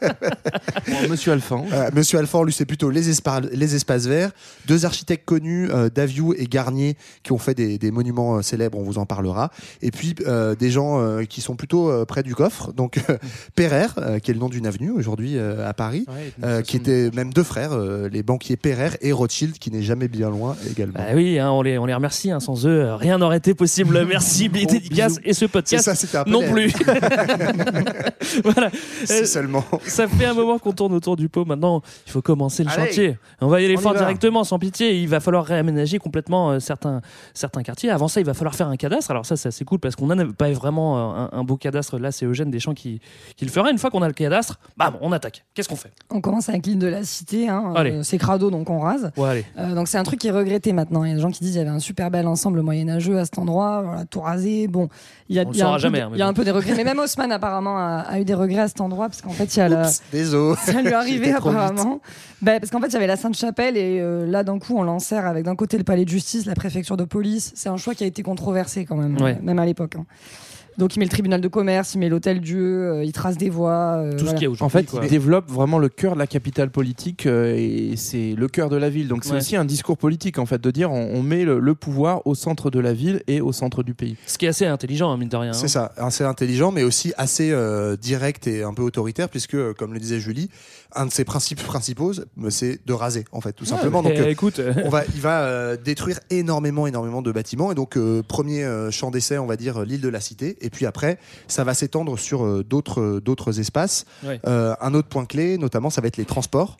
Bon, Monsieur Alphand. Euh, Monsieur Alphand, lui, c'est plutôt les, espa- les espaces verts. Deux architectes connus, euh, Daviou et Garnier, qui ont fait des, des monuments euh, célèbres, on vous en parlera. Et puis, euh, des gens euh, qui sont plutôt euh, près du coffre. Donc, euh, Perrer, euh, qui est le nom d'une avenue aujourd'hui euh, à Paris, Ouais, euh, qui étaient même deux frères, euh, les banquiers Perrer et Rothschild, qui n'est jamais bien loin également. Bah oui, hein, on, les, on les remercie. hein, sans eux, rien n'aurait été possible. Merci, Billy Dédicace. Et ce podcast ça, non plus. voilà. Si seulement. Ça fait un moment qu'on tourne autour du pot. Maintenant, il faut commencer le Allez. chantier. On va y aller fort directement, sans pitié. Il va falloir réaménager complètement certains, certains quartiers. Avant ça, il va falloir faire un cadastre. Alors ça, c'est assez cool parce qu'on n'a pas vraiment un, un beau cadastre. Là, c'est Eugène Deschamps qui, qui le fera. Une fois qu'on a le cadastre, bam, on attaque. Qu'est-ce qu'on fait On commence avec l'île de la Cité. Hein. Allez. Euh, c'est crado, donc on rase. Ouais, allez. Euh, donc c'est un truc qui est regretté maintenant. Il y a des gens qui disent qu'il y avait un super bel ensemble moyenâgeux à cet endroit, voilà, tout rasé. Bon, il y a, On y a saura un, peu jamais, de- hein, y a bon. un peu des regrets. Mais même Haussmann apparemment a, a eu des regrets à cet endroit parce qu'en fait il y a la, Oups, désolé. ça lui vite. apparemment. Ben, parce qu'en fait, il y avait la Sainte-Chapelle et euh, là, d'un coup, on l'enserre avec d'un côté le palais de justice, la préfecture de police. C'est un choix qui a été controversé quand même, Ouais. même à l'époque. hein. Donc, il met le tribunal de commerce, il met l'hôtel Dieu, euh, il trace des voies. euh, Tout ce voilà. qu'il y a aujourd'hui. En fait, quoi. il développe vraiment le cœur de la capitale politique euh, et c'est le cœur de la ville. Donc c'est Ouais. aussi un discours politique en fait de dire on, on met le, le pouvoir au centre de la ville et au centre du pays. Ce qui est assez intelligent, hein, mine de rien. hein. C'est ça, assez intelligent, mais aussi assez euh, direct et un peu autoritaire, puisque, euh, comme le disait Julie, un de ses principes principaux, c'est de raser, en fait, tout simplement. Ouais, Donc, euh, écoute, euh, on va, il va euh, détruire énormément, énormément de bâtiments. Et donc, euh, premier champ d'essai, on va dire l'île de la Cité. Et puis après, ça va s'étendre sur d'autres, d'autres espaces. Ouais. Un autre point clé, notamment, ça va être les transports,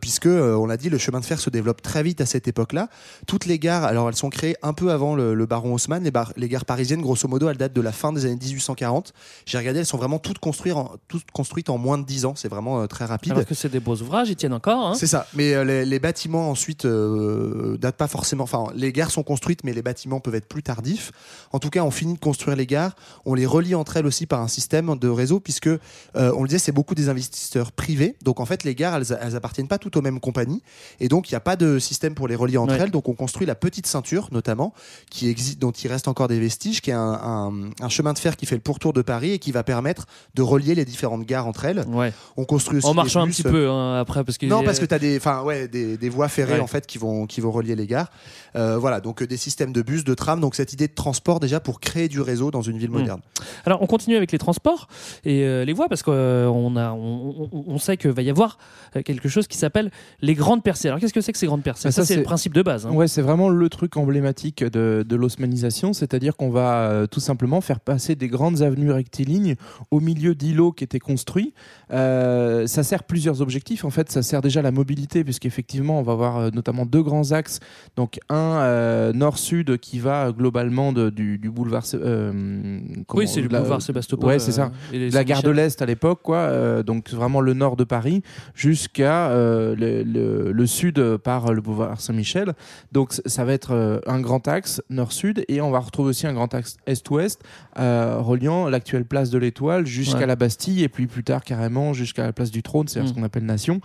puisque on l'a dit, le chemin de fer se développe très vite à cette époque-là. Toutes les gares, alors elles sont créées un peu avant le, le baron Haussmann. Les, bar- les gares parisiennes, grosso modo, elles datent de la fin des années 1840. J'ai regardé, elles sont vraiment toutes construites en, toutes construites en moins de 10 ans. C'est vraiment très rapide. Alors que c'est des beaux ouvrages, ils tiennent encore. hein. C'est ça. Mais euh, les, les bâtiments ensuite euh, datent pas forcément. Enfin, les gares sont construites, mais les bâtiments peuvent être plus tardifs. En tout cas, on finit de construire les gares. On les relie entre elles aussi par un système de réseau, puisque euh, on le disait, c'est beaucoup des investisseurs privés. Donc en fait, les gares, elles, elles appartiennent pas toutes aux mêmes compagnies, et donc il n'y a pas de système pour les relier entre Ouais. elles. Donc on construit la petite ceinture, notamment, qui existe, dont il reste encore des vestiges, qui est un, un- un chemin de fer qui fait le pourtour de Paris et qui va permettre de relier les différentes gares entre elles. Ouais. On construit aussi En marchant un petit peu hein, après. Parce que non, parce que tu as des, enfin, ouais, des, des voies ferrées Ouais. en fait qui vont, qui vont relier les gares. Euh, voilà, donc euh, des systèmes de bus, de trams. Donc cette idée de transport déjà pour créer du réseau dans une ville Mm. moderne. Alors, on continue avec les transports et euh, les voies parce qu'on on a, on, on- on sait qu'il va y avoir euh, quelque chose qui s'appelle les grandes percées. Alors, qu'est-ce que c'est que ces grandes percées? Bah, Ça, ça, c'est le principe de base. hein. Ouais, c'est vraiment le truc emblématique de, de l'osmanisation, c'est-à-dire qu'on va euh, tout simplement faire passer des grandes avenues rectilignes au milieu d'îlots qui étaient construits. Euh, ça sert plusieurs objectifs. En fait, ça sert déjà la mobilité, puisqu'effectivement, on va avoir euh, notamment deux grands axes. Donc, un euh, nord-sud qui va globalement de- du, du boulevard euh, comment- Oui, c'est le boulevard Sébastopol. Ouais, c'est ça. et la gare de l'Est à l'époque, quoi. donc vraiment le nord de Paris jusqu'à le, le- le sud par le boulevard Saint-Michel. Donc ça va être un grand axe nord-sud et on va retrouver aussi un grand axe est-ouest reliant l'actuelle place de l'Étoile jusqu'à Ouais. la Bastille et puis plus tard carrément jusqu'à la place du Trône, c'est-à-dire Mm. ce qu'on appelle Nation.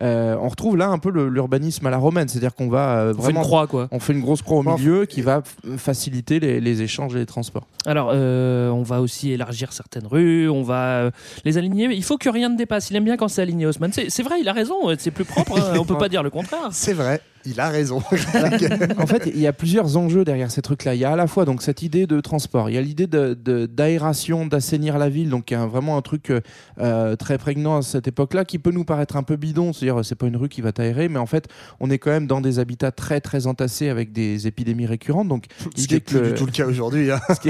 Euh, on retrouve là un peu l'urbanisme à la romaine, c'est-à-dire qu'on va euh, On fait vraiment une croix, quoi. on fait une grosse croix au Bon, milieu qui va faciliter les, les échanges et les transports. Alors, euh, on va aussi élargir certaines rues, on va euh, les aligner. Il faut que rien ne dépasse. Il aime bien quand c'est aligné, Haussmann. C'est vrai, il a raison, c'est plus propre. hein, on peut pas dire le contraire. C'est vrai, il a raison. en fait, il y a plusieurs enjeux derrière ces trucs-là. Il y a à la fois donc cette idée de transport, il y a l'idée de- de- d'aération, d'assainir la ville, donc il y a vraiment un truc euh, euh, très prégnant à cette époque-là qui peut nous paraître un peu bidon, c'est-à-dire c'est pas une rue qui va t'aérer, mais en fait on est quand même dans des habitats très très entassés avec des épidémies récurrentes. Donc Ce qui est plus du tout le cas aujourd'hui. hein. ce qui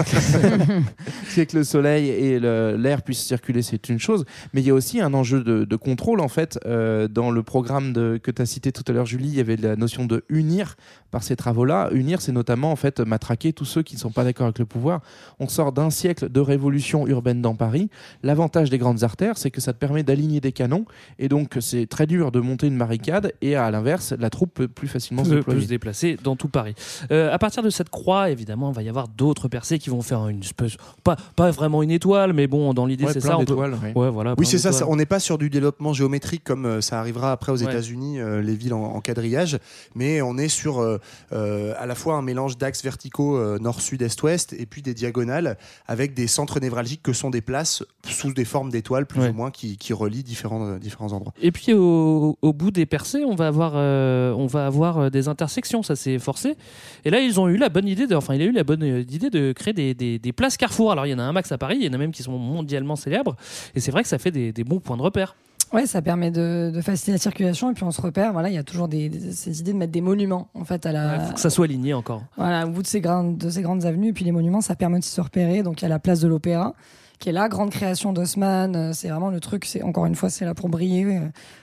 est que, le soleil et l'air puissent circuler, c'est une chose. Mais il y a aussi un enjeu de, de contrôle. En fait, Euh, dans le programme de, que tu as cité tout à l'heure, Julie, il y avait la notion de unir par ces travaux-là. Unir, c'est notamment en fait matraquer tous ceux qui ne sont pas d'accord avec le pouvoir. On sort d'un siècle de révolution urbaine dans Paris. L'avantage des grandes artères, c'est que ça te permet d'aligner des canons. Et donc, c'est très dur de monter une barricade. Et à l'inverse, la troupe peut plus facilement se peut, se déplacer dans tout Paris. Euh, à partir de cette croix, évidemment, il va y avoir d'autres percées qui vont faire une espèce, pas, pas vraiment une étoile, mais bon, dans l'idée, Ouais, c'est ça. on peut- d'étoiles, ouais. Ouais, voilà. Oui, c'est ça, On n'est pas sur du développement géométrique comme euh, ça arrivera après aux Ouais. États-Unis, euh, les villes en, en quadrillage, mais on est sur euh, euh, à la fois un mélange d'axes verticaux euh, nord, sud, est, ouest, et puis des diagonales avec des centres névralgiques que sont des places sous des formes d'étoiles plus Ouais. ou moins qui, qui relient différents, différents endroits. Et puis au, au bout des percées, on va avoir, euh, on va avoir des intersections, ça c'est forcé. Et là, ils ont eu la bonne idée, de, enfin, il a eu la bonne idée de créer des, des- des places Carrefour. Alors il y en a un max à Paris, il y en a même qui sont mondialement célèbres. Et c'est vrai que ça fait des, des bons points de repère. Ouais, ça permet de, de faciliter la circulation et puis on se repère. Voilà, il y a toujours des, des- ces idées de mettre des monuments en fait à la. Faut que ça soit aligné encore. Voilà, au bout de ces, grandes, de ces grandes avenues. Et puis les monuments, ça permet de se repérer. Donc il y a la place de l'Opéra, qui est la grande création d'Haussmann. Euh, C'est vraiment le truc, c'est encore une fois, c'est là pour briller, euh,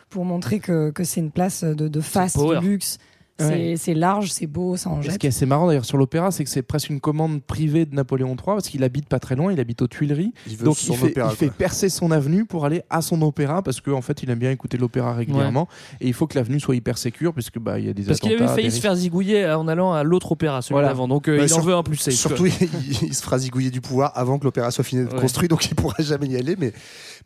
pour montrer que, que c'est une place de, de face, de luxe. C'est Ouais. c'est large, c'est beau, ça en Et Ce jette. qui est assez marrant d'ailleurs sur l'opéra, c'est que c'est presque une commande privée de Napoléon III parce qu'il habite pas très loin, il habite aux Tuileries. Il veut Donc son il, fait, opéra, il fait percer son avenue pour aller à son opéra parce qu'en fait il aime bien écouter l'opéra régulièrement et il faut que l'avenue soit hyper sécure puisque bah il y a des Parce qu'il avait failli se faire zigouiller en allant à l'autre opéra, celui Voilà. d'avant. Donc euh, Bah, il en veut un plus safe. Surtout, il, il se fera zigouiller du pouvoir avant que l'opéra soit fini d'être Ouais. construit, donc il pourra jamais y aller. Mais,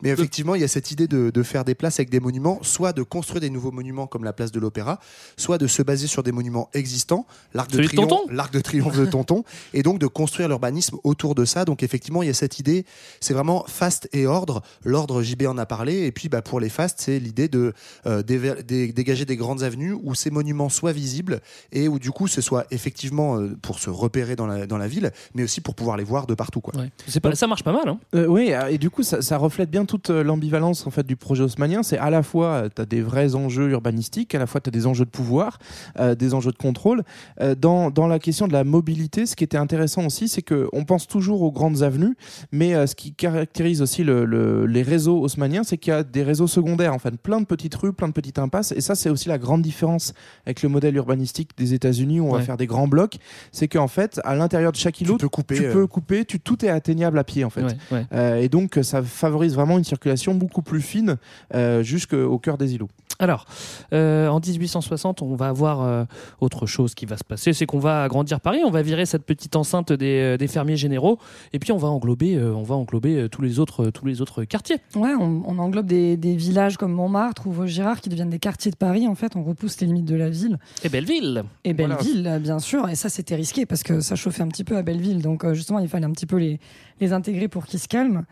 mais effectivement, il y a cette idée de, de faire des places avec des monuments, soit de construire des nouveaux monuments comme la place de l'opéra, soit de se baser sur des monuments existants, l'arc de, triomphe, l'arc de triomphe de Tonton, et donc de construire l'urbanisme autour de ça. Donc effectivement, il y a cette idée, c'est vraiment fast et ordre. L'ordre, JB en a parlé, et puis bah, pour les fast, c'est l'idée de euh, dégager des grandes avenues où ces monuments soient visibles et où du coup ce soit effectivement euh, pour se repérer dans la, dans la ville, mais aussi pour pouvoir les voir de partout. Quoi. Ouais. C'est pas, ça marche pas mal. Hein. Euh, oui, et du coup, ça, ça reflète bien toute euh, l'ambivalence en fait du projet haussmannien. C'est à la fois, tu as des vrais enjeux urbanistiques, à la fois tu as des enjeux de pouvoir, euh, des enjeux de contrôle. Euh, dans, dans la question de la mobilité, ce qui était intéressant aussi, c'est qu'on pense toujours aux grandes avenues, mais euh, ce qui caractérise aussi le- le- les réseaux haussmanniens, c'est qu'il y a des réseaux secondaires, en fait, plein de petites rues, plein de petites impasses. Et ça, c'est aussi la grande différence avec le modèle urbanistique des États-Unis où on Ouais. va faire des grands blocs. C'est qu'en fait, à l'intérieur de chaque îlot, peux couper, tu euh, peux couper, tu, tout est atteignable à pied en fait. Ouais, ouais. Euh, et donc ça favorise vraiment une circulation beaucoup plus fine euh, jusqu'au cœur des îlots. Alors, euh, en 1860, on va avoir euh, autre chose qui va se passer, c'est qu'on va agrandir Paris, on va virer cette petite enceinte des, des fermiers généraux, et puis on va englober, euh, on va englober tous les autres, tous les autres quartiers. Ouais, on, on englobe des, des villages comme Montmartre ou Vaugirard qui deviennent des quartiers de Paris. En fait, on repousse les limites de la ville. Et Belleville. Et. Belleville, bien sûr. Et ça, c'était risqué parce que ça chauffait un petit peu à Belleville. Donc, euh, justement, il fallait un petit peu les, les intégrer pour qu'ils se calment.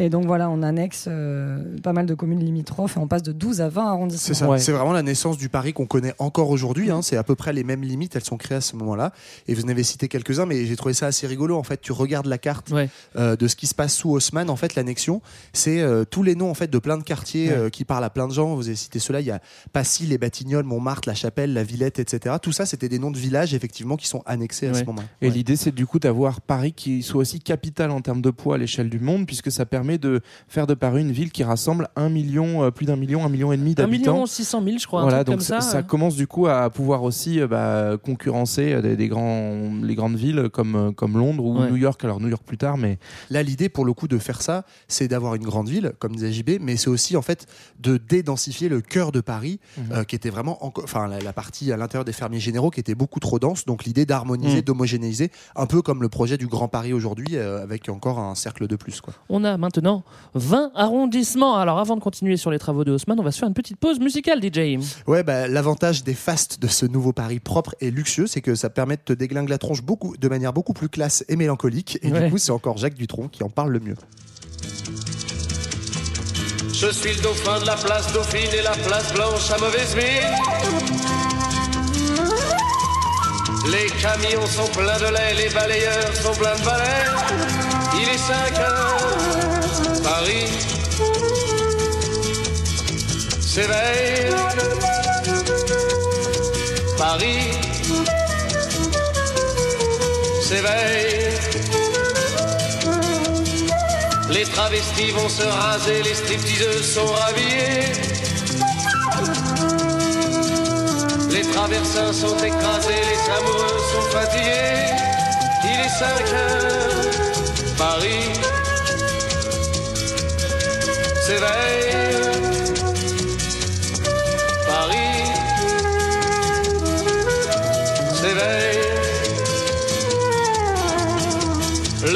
Et donc, voilà, on annexe euh, pas mal de communes limitrophes et on passe de 12 à 20 arrondissements. C'est ça, Ouais. c'est vraiment la naissance du Paris qu'on connaît encore aujourd'hui. hein. C'est à peu près les mêmes limites, elles sont créées à ce moment-là. Et vous en avez cité quelques-uns, mais j'ai trouvé ça assez rigolo. En fait, tu regardes la carte Ouais. euh, de ce qui se passe sous Haussmann. En fait, l'annexion, c'est euh, tous les noms en fait de plein de quartiers Ouais. euh, qui parlent à plein de gens. Vous avez cité ceux-là. Il y a Passy, les Batignolles, Montmartre, la Chapelle, la Villette, etc. Tout ça, c'était des noms de villages effectivement qui sont annexés à Ouais. ce moment. Et l'idée c'est du coup d'avoir Paris qui soit aussi capitale en termes de poids à l'échelle du monde puisque ça permet de faire de Paris une ville qui rassemble un million, euh, plus d'un million, un million et demi 1 d'habitants. million 600 000, je crois. un Voilà, truc donc comme ça. ça, euh. commence du coup à pouvoir aussi euh, bah, concurrencer euh, des, des grands, les grandes villes comme, comme Londres ou Ouais. New York. Alors New York plus tard, mais Là, l'idée pour le coup de faire ça, c'est d'avoir une grande ville, comme disait JB, mais c'est aussi en fait de dédensifier le cœur de Paris, Mhm. euh, qui était vraiment, enfin la, la partie à l'intérieur des fermiers généraux, qui était beaucoup trop dense. Donc l'idée d'harmoniser, Mhm. d'homogénéiser, un peu comme le projet du Grand Paris aujourd'hui, euh, avec encore un cercle de plus. Quoi. On a maintenant 20 arrondissements. Alors avant de continuer sur les travaux de Haussmann, on va se faire une petite pause musicale, DJ. Ouais, bah, l'avantage des fastes de ce nouveau Paris propre et luxueux, c'est que ça permet de te déglinguer la tronche beaucoup, de manière beaucoup plus classe et mélancolique. Et Ouais. du coup, c'est encore Jacques Dutronc qui en parle le mieux. Je suis le dauphin de la place Dauphine et la place Blanche à mauvaise mine. Les camions sont pleins de lait, les balayeurs sont pleins de balais. Il est 5 heures, Paris s'éveille. Paris s'éveille. Les travestis vont se raser, les stripteaseuses sont rhabillées. Les traversins sont écrasés, les amoureux sont fatigués. Il est 5 heures, Paris s'éveille. Paris s'éveille.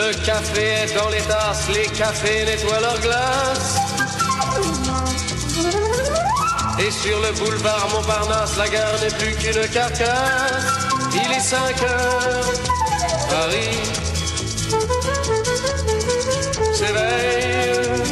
Le café est dans les tasses, les cafés nettoient leurs glaces. Et sur le boulevard Montparnasse, la gare n'est plus qu'une carcasse. Il est 5 heures, Paris s'éveille.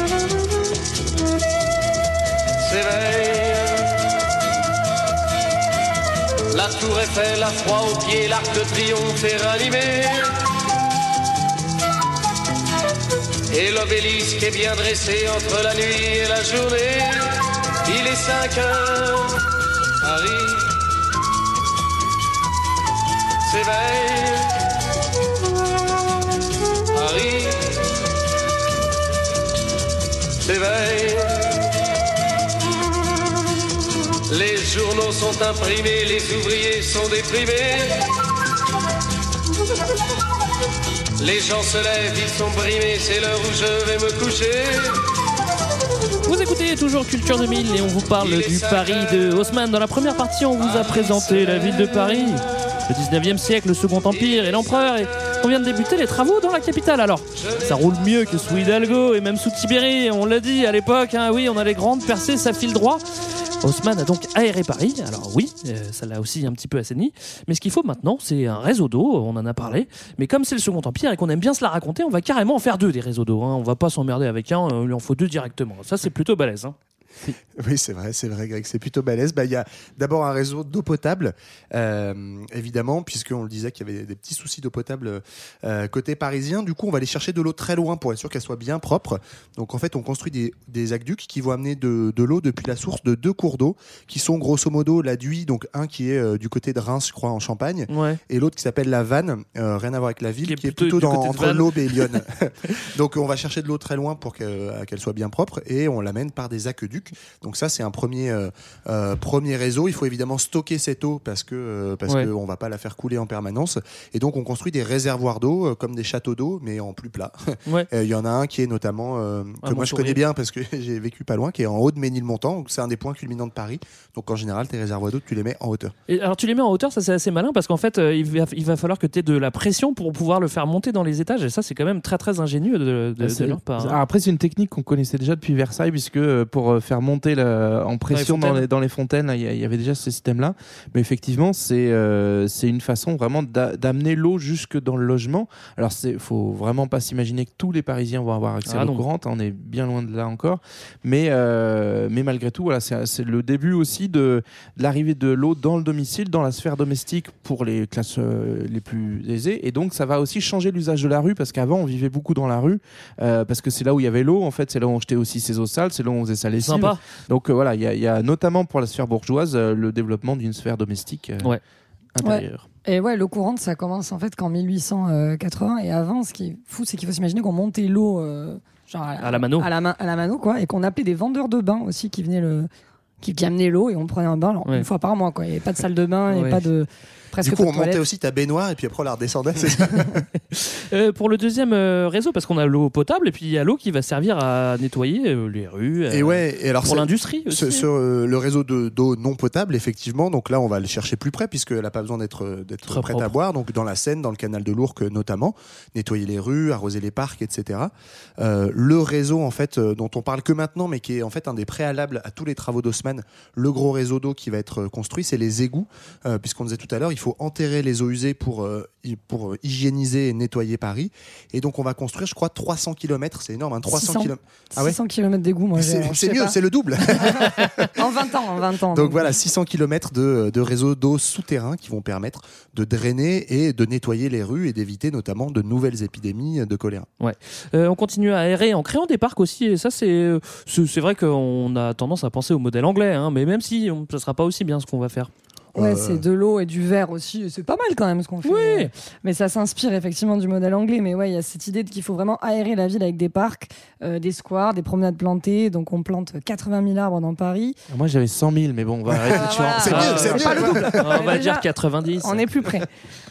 s'éveille. La tour Eiffel, la froid aux pieds, l'arc de triomphe est ranimé. Et l'obélisque est bien dressé entre la nuit et la journée. Il est 5 heures, Paris s'éveille. S'éveille. Journaux sont imprimés, les ouvriers sont déprimés. Les gens se lèvent, ils sont brimés, c'est l'heure où je vais me coucher. Vous écoutez toujours Culture 2000 et on vous parle du Paris de Haussmann. Dans la première partie, on vous a présenté la ville de Paris, le 19e siècle, le Second Empire et l'empereur. Et on vient de débuter les travaux dans la capitale. Alors, ça roule mieux que sous Hidalgo et même sous Tibéri. On l'a dit à l'époque, hein, oui, on a les grandes percées, ça file droit. Haussmann a donc aéré Paris. Alors oui, euh, ça l'a aussi un petit peu assaini. Mais ce qu'il faut maintenant, c'est un réseau d'eau. On en a parlé. Mais comme c'est le Second Empire et qu'on aime bien se la raconter, on va carrément en faire deux des réseaux d'eau. Hein. On va pas s'emmerder avec un. Il en faut deux directement. Ça, c'est plutôt balèze. hein. Oui, c'est vrai, c'est vrai, Greg, c'est plutôt balèze. Bah, Il y a d'abord un réseau d'eau potable, euh, évidemment, puisqu'on le disait qu'il y avait des petits soucis d'eau potable euh, côté parisien. Du coup, on va aller chercher de l'eau très loin pour être sûr qu'elle soit bien propre. Donc, en fait, on construit des, des aqueducs qui vont amener de, de l'eau depuis la source de deux cours d'eau, qui sont grosso modo la Duy, donc un qui est euh, du côté de Reims, je crois, en Champagne, Ouais. et l'autre qui s'appelle la Vanne, euh, rien à voir avec la ville, qui est plutôt dans, entre l'Aube et Lyon. Donc on va chercher de l'eau très loin pour que- qu'elle soit bien propre et on l'amène par des aqueducs. Donc ça c'est un premier euh, euh, premier réseau. Il faut évidemment stocker cette eau parce que euh, parce Ouais. que on va pas la faire couler en permanence. Et donc on construit des réservoirs d'eau euh, comme des châteaux d'eau mais en plus plat. Ouais. Euh, Il y en a un qui est notamment euh, que moi je connais bien parce que j'ai vécu pas loin, qui est en haut de Ménilmontant. C'est un des points culminants de Paris. Donc en général tes réservoirs d'eau tu les mets en hauteur. Et alors tu les mets en hauteur, ça c'est assez malin parce qu'en fait euh, il, va, il va falloir que tu aies de la pression pour pouvoir le faire monter dans les étages et ça c'est quand même très très ingénieux de, de, de leur part. hein. Alors Après, c'est une technique qu'on connaissait déjà depuis Versailles, puisque pour faire monter en pression dans les, dans les fontaines. Il y, avait déjà ce système-là. Mais effectivement, c'est euh, c'est une façon vraiment d'a- d'amener l'eau jusque dans le logement. Alors, il faut vraiment pas s'imaginer que tous les Parisiens vont avoir accès Ah à l'eau non. courante. On est bien loin de là encore. Mais, euh, mais malgré tout, voilà, c'est le début aussi de, de l'arrivée de l'eau dans le domicile, dans la sphère domestique pour les classes euh, les plus aisées. Et donc, ça va aussi changer l'usage de la rue parce qu'avant, on vivait beaucoup dans la rue parce que c'est là où il y avait l'eau. En fait, c'est là où on jetait aussi ses eaux sales, c'est là où on faisait sa lessive. Donc euh, voilà, il y, a- il y a notamment pour la sphère bourgeoise euh, le développement d'une sphère domestique euh, Ouais. intérieure. Et ouais, l'eau courante, ça commence en fait qu'en 1880. Et avant, ce qui est fou, c'est qu'il faut s'imaginer qu'on montait l'eau euh, genre À la mano. à la, main- à la mano, quoi, et qu'on appelait des vendeurs de bains aussi qui venaient le qui, qui amenaient l'eau et on prenait un bain alors, Ouais. une fois par mois, quoi. Il n'y avait pas de salle de bain, il n'y Ouais. avait pas de presque Du coup, on montait aussi ta baignoire et puis après on la redescendait. c'est ça Euh, pour le deuxième euh, réseau, parce qu'on a l'eau potable et puis il y a l'eau qui va servir à nettoyer euh, les rues. euh, Et ouais, et alors pour l'industrie aussi. Ce- euh, le réseau de- d'eau non potable, effectivement, donc là on va le chercher plus près puisqu'elle n'a pas besoin d'être prête à boire. Donc dans la Seine, dans le canal de l'Ourcq notamment, nettoyer les rues, arroser les parcs, etc. Euh, le réseau en fait euh, dont on parle que maintenant, mais qui est en fait un des préalables à tous les travaux d'Haussmann, le gros réseau d'eau qui va être construit, c'est les égouts, euh, puisqu'on disait tout à l'heure, il faut enterrer les eaux usées pour euh, pour euh, hygiéniser et nettoyer Paris. Et donc on va construire, je crois, 300 km, c'est énorme, hein, 300 600 km. Ah ouais 600 km d'égout, moi. C'est mieux, c'est le double. En 20 ans, en 20 ans. Donc voilà, 600 km de, de réseaux d'eau souterrains qui vont permettre de drainer et de nettoyer les rues et d'éviter notamment de nouvelles épidémies de choléra. Ouais. Euh, on continue à aérer en créant des parcs aussi. Et ça, c'est vrai qu'on a tendance à penser au modèle anglais, hein, mais même si ça sera pas aussi bien ce qu'on va faire. Ouais, Euh, c'est de l'eau et du verre aussi. C'est pas mal quand même ce qu'on fait. Oui. Mais ça s'inspire effectivement du modèle anglais. Mais ouais, il y a cette idée de qu'il faut vraiment aérer la ville avec des parcs, euh, des squares, des promenades plantées. Donc on plante 80 000 arbres dans Paris. Moi j'avais 100 000, mais bon, on va arrêter de voilà. changer. C'est mieux, c'est mieux. pas le double. on va dire déjà, 90. On est plus près.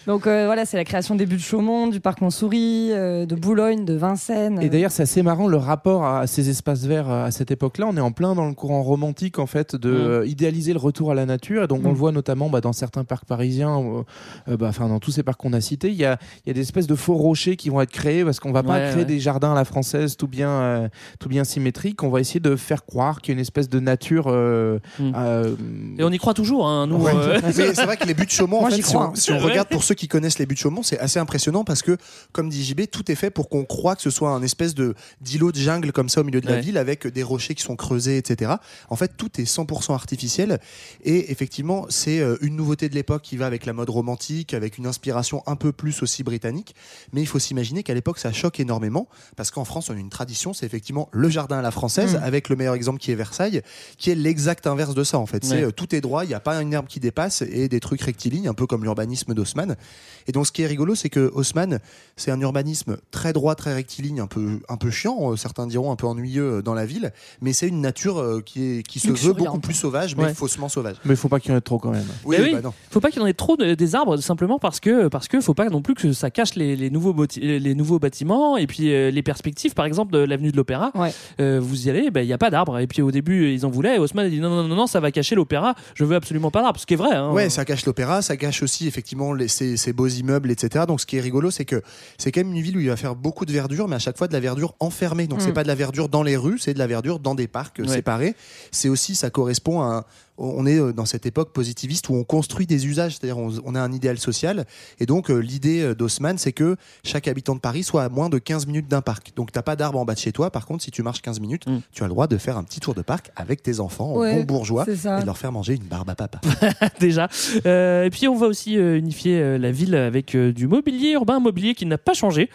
Donc euh, voilà, c'est la création des buts de Chaumont, du parc Montsouris, euh, de Boulogne, de Vincennes. Et d'ailleurs, c'est assez marrant le rapport à ces espaces verts euh, à cette époque-là. On est en plein dans le courant romantique, en fait, de Mm. euh, idéaliser le retour à la nature. Et donc, on Mm. le voit notamment bah, dans certains parcs parisiens, euh, euh, bah, enfin, dans tous ces parcs qu'on a cités. Il y a, il y a des espèces de faux rochers qui vont être créés parce qu'on va pas Ouais, créer ouais. des jardins à la française tout bien, euh, tout bien symétriques. On va essayer de faire croire qu'il y a une espèce de nature. euh, Mm. euh, Et on y croit toujours, hein, nous. Ouais. euh, c'est vrai que les buts de Chaumont, en fait, si on, si on regarde pour ceux qui connaissent les buts de Chaumont, c'est assez impressionnant parce que, comme dit JB, tout est fait pour qu'on croit que ce soit un espèce de d'îlot de jungle comme ça au milieu de la ville avec des rochers qui sont creusés, etc. En fait, tout est 100% artificiel et effectivement, c'est euh, une nouveauté de l'époque qui va avec la mode romantique, avec une inspiration un peu plus aussi britannique. Mais il faut s'imaginer qu'à l'époque, ça choque énormément parce qu'en France, on a une tradition, c'est effectivement le jardin à la française Mm. avec le meilleur exemple qui est Versailles, qui est l'exact inverse de ça en fait. C'est Ouais. euh, tout est droit, il n'y a pas une herbe qui dépasse et des trucs rectilignes, un peu comme l'urbanisme d'Haussmann. Et donc ce qui est rigolo, c'est que Haussmann, c'est un urbanisme très droit, très rectiligne, un peu, un peu chiant, euh, certains diront un peu ennuyeux dans la ville, mais c'est une nature qui, est, qui se veut beaucoup plus sauvage, mais Ouais. faussement sauvage. Mais il faut pas qu'il y en ait trop quand même. Oui, bah non. faut pas qu'il y en ait trop de- des arbres simplement parce que parce que faut pas non plus que ça cache les, les nouveaux les nouveaux bâtiments et puis euh, les perspectives par exemple de l'avenue de l'Opéra Ouais. Euh, vous y allez ben, il y a pas d'arbres et puis au début ils en voulaient et Haussmann a dit non non non non ça va cacher l'Opéra je veux absolument pas d'arbres ce qui est vrai hein. Ouais, ça cache l'opéra, ça cache aussi effectivement les, ces, ces beaux immeubles, etc. Donc ce qui est rigolo, c'est que c'est quand même une ville où il va faire beaucoup de verdure, mais à chaque fois de la verdure enfermée. Donc Mm. c'est pas de la verdure dans les rues, c'est de la verdure dans des parcs euh, Ouais. séparés. C'est aussi, ça correspond à un- on est euh, dans cette époque positiviste où on construit des usages, c'est-à-dire on, on a un idéal social. Et donc euh, l'idée euh, d'Haussmann, c'est que chaque habitant de Paris soit à moins de 15 minutes d'un parc. Donc t'as pas d'arbre en bas de chez toi. Par contre, si tu marches 15 minutes, Mm. tu as le droit de faire un petit tour de parc avec tes enfants, en Ouais, bon bourgeois, et de leur faire manger une barbe à papa. déjà. Euh, et puis on va aussi unifier la ville avec du mobilier urbain, mobilier qui n'a pas changé.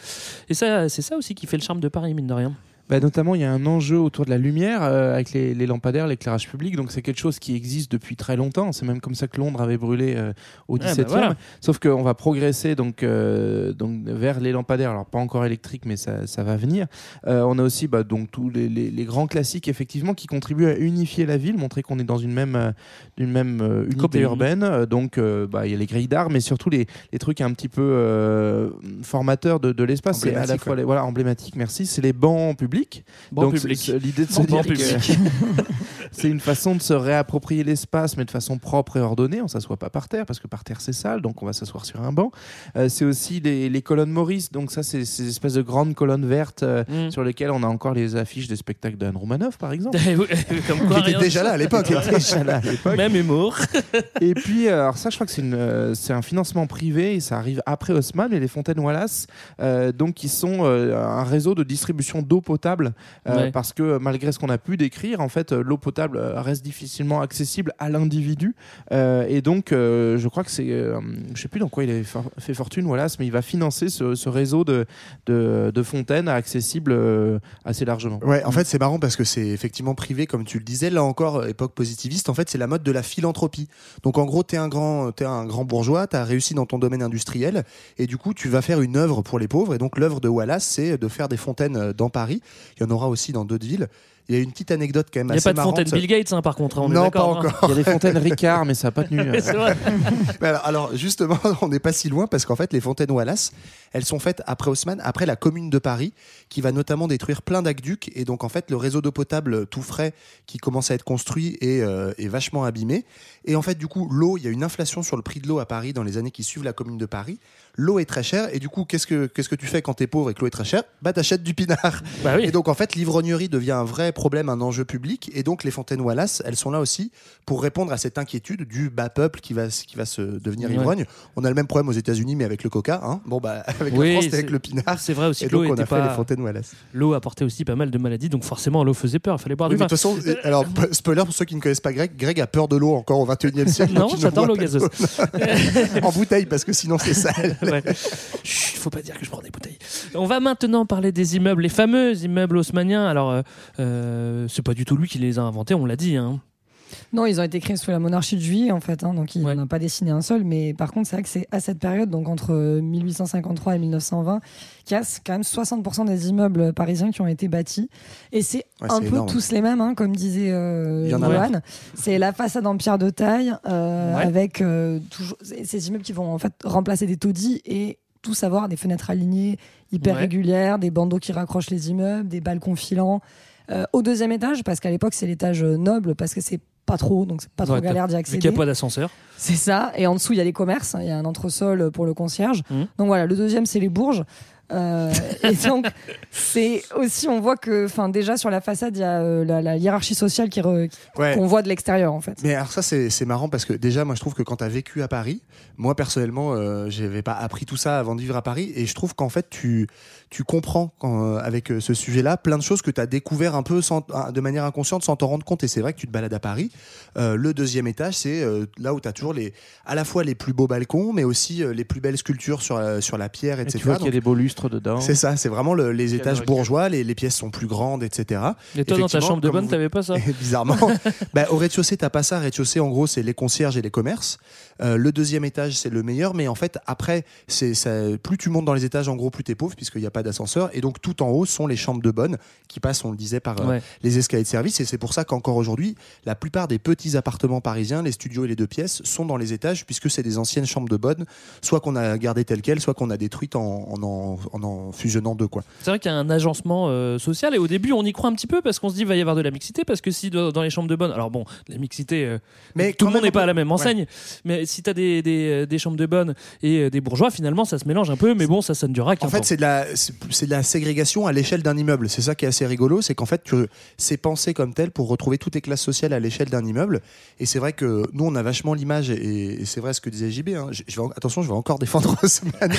Et ça, c'est ça aussi qui fait le charme de Paris, mine de rien. Bah, notamment, il y a un enjeu autour de la lumière euh, avec les, les lampadaires, l'éclairage public. Donc, c'est quelque chose qui existe depuis très longtemps. C'est même comme ça que Londres avait brûlé euh, au bah 17e. voilà. Sauf qu'on va progresser donc, euh, donc vers les lampadaires. Alors, pas encore électriques, mais ça, ça va venir. On a aussi bah, donc, tous les, les- les grands classiques, effectivement, qui contribuent à unifier la ville, montrer qu'on est dans une même, une même unité Copie. urbaine. Donc, bah, il y a les grilles d'art, mais surtout les, les trucs un petit peu formateurs de, de l'espace. C'est à la fois ouais. les, voilà, emblématiques, merci. C'est les bancs publics. Donc, L'idée de se dire que c'est une façon de se réapproprier l'espace, mais de façon propre et ordonnée. On s'assoit pas par terre parce que par terre c'est sale, donc on va s'asseoir sur un banc. Euh, c'est aussi les, les colonnes Maurice, donc ça c'est ces espèces de grandes colonnes vertes euh, Mm. sur lesquelles on a encore les affiches des spectacles d'Anne Romanoff, par exemple. Comme quoi, Qui était rien déjà là à l'époque. Même humour. Et puis, euh, alors ça, je crois que c'est euh, un financement privé et ça arrive après Haussmann et les fontaines Wallace, donc qui sont un réseau de distribution d'eau potable euh, Ouais. parce que malgré ce qu'on a pu décrire, en fait, euh, l'eau potable euh, reste difficilement accessible à l'individu Euh, et donc, euh, je crois que c'est, euh, je sais plus dans quoi il a fait fortune Wallace, mais il va financer ce, ce réseau de, de, de fontaines accessibles euh, assez largement. Ouais, en fait, c'est marrant parce que c'est effectivement privé, comme tu le disais. Là encore, euh, époque positiviste, en fait, c'est la mode de la philanthropie. Donc, en gros, t'es un grand, t'es un grand bourgeois, t'as réussi dans ton domaine industriel, et du coup, tu vas faire une œuvre pour les pauvres. Et donc, l'œuvre de Wallace, c'est de faire des fontaines euh, dans Paris. Il y en aura aussi dans d'autres villes. Il y a une petite anecdote quand même Il n'y a assez pas de marrante. fontaine Bill Gates, hein, par contre. hein, on est Non, pas hein. encore. Il y a des fontaines Ricard, mais ça n'a pas tenu. euh. Vrai. Mais alors, alors, justement, on n'est pas si loin parce qu'en fait, les fontaines Wallace, elles sont faites après Haussmann, après la Commune de Paris, qui va notamment détruire plein d'aqueducs. Et donc, en fait, le réseau d'eau potable tout frais qui commence à être construit est, euh, est vachement abîmé. Et en fait, du coup, l'eau, il y a une inflation sur le prix de l'eau à Paris dans les années qui suivent la Commune de Paris. L'eau est très chère. Et du coup, qu'est-ce que, qu'est-ce que tu fais quand t'es pauvre et que l'eau est très chère? Bah, t'achètes du pinard. Bah oui. Et donc, en fait, l'ivrognerie devient un vrai problème, un enjeu public. Et donc, les fontaines Wallace, elles sont là aussi pour répondre à cette inquiétude du bas peuple qui va, qui va se devenir Ouais. ivrogne. On a le même problème aux États-Unis, mais avec le coca. Hein. Bon, bah, avec Oui, la France, avec le pinard. C'est vrai aussi Et que l'eau donc, on a fait pas. les fontaines Wallace. L'eau apportait aussi pas mal de maladies, donc forcément l'eau faisait peur. Il fallait boire Oui, du mais de vin. toute façon, alors, p- spoiler pour ceux qui ne connaissent pas Greg, Greg a peur de l'eau encore au 21 e siècle. Non, j'adore l'eau gazeuse. en bouteille, parce que sinon c'est sale. Faut pas dire que je prends des bouteilles. On va maintenant parler des immeubles, les fameux immeubles haussmanniens. Alors, euh, euh, c'est pas du tout lui qui les a inventés, on l'a dit. Hein. Non, ils ont été créés sous la monarchie de Juillet, en fait, hein, donc il n'en a pas dessiné un seul. Mais par contre, c'est vrai que c'est à cette période, donc entre 1853 et 1920, qu'il y a quand même 60% des immeubles parisiens qui ont été bâtis. Et c'est Ouais, un peu énorme. tous les mêmes, hein, comme disait euh, Johan. C'est la façade en pierre de taille, euh, Ouais. avec euh, toujours ces- ces immeubles qui vont en fait remplacer des taudis et tous avoir des fenêtres alignées hyper Ouais. régulières, des bandeaux qui raccrochent les immeubles, des balcons filants. Euh, au deuxième étage, parce qu'à l'époque c'est l'étage euh, noble, parce que c'est pas trop, donc c'est pas trop galère d'y Vu accéder. qu'il n'y a pas d'ascenseur. C'est ça. Et en dessous, il y a les commerces. hein, Il y a un entresol pour le concierge. Mhm. Donc voilà, le deuxième, c'est les bourges. Euh, et donc, c'est aussi, on voit que, enfin, déjà sur la façade, il y a euh, la, la hiérarchie sociale qui re- Ouais. qu'on voit de l'extérieur, en fait. Mais alors ça c'est c'est marrant parce que déjà moi je trouve que quand tu as vécu à Paris, moi personnellement euh, j'avais pas appris tout ça avant de vivre à Paris et je trouve qu'en fait tu tu comprends quand, euh, avec ce sujet-là plein de choses que tu as découvert un peu sans, de manière inconsciente sans t'en rendre compte et c'est vrai que tu te balades à Paris. Euh, le deuxième étage c'est euh, là où tu as toujours les à la fois les plus beaux balcons mais aussi euh, les plus belles sculptures sur la, sur la pierre Et etc. tu vois qu'il y a des beaux dedans. c'est ça, c'est vraiment le- les étages bourgeois, les, les pièces sont plus grandes, etc. Et toi, dans ta chambre de bonne, vous- t'avais pas ça Bizarrement. bah, au rez-de-chaussée, t'as pas ça. Rez-de-chaussée, en gros, c'est les concierges et les commerces. Euh, le deuxième étage, c'est le meilleur. Mais en fait, après, c'est ça, plus tu montes dans les étages, en gros, plus t'es pauvre, puisqu'il n'y a pas d'ascenseur. Et donc, tout en haut sont les chambres de bonne qui passent, on le disait, par euh, Ouais. les escaliers de service. Et c'est pour ça qu'encore aujourd'hui, la plupart des petits appartements parisiens, les studios et les deux pièces, sont dans les étages, puisque c'est des anciennes chambres de bonne, soit qu'on a gardées telles quelles, soit qu'on a détruites en en, en, en en fusionnant deux. C'est vrai qu'il y a un agencement euh, social et au début on y croit un petit peu parce qu'on se dit va y avoir de la mixité parce que si dans les chambres de bonne alors bon la mixité euh, Mais tout le monde n'est pas à la même enseigne mais si tu as des, des, euh, des chambres de bonne et des bourgeois finalement ça se mélange un peu mais bon ça ça ne durera qu'un En fait, c'est de la, c'est de la ségrégation à l'échelle d'un immeuble. C'est ça qui est assez rigolo, c'est qu'en fait, tu- c'est pensé comme tel pour retrouver toutes les classes sociales à l'échelle d'un immeuble. Et c'est vrai que nous, on a vachement l'image, et, et c'est vrai ce que disait JB. hein, je- je vais en- attention, je vais encore défendre Haussmann.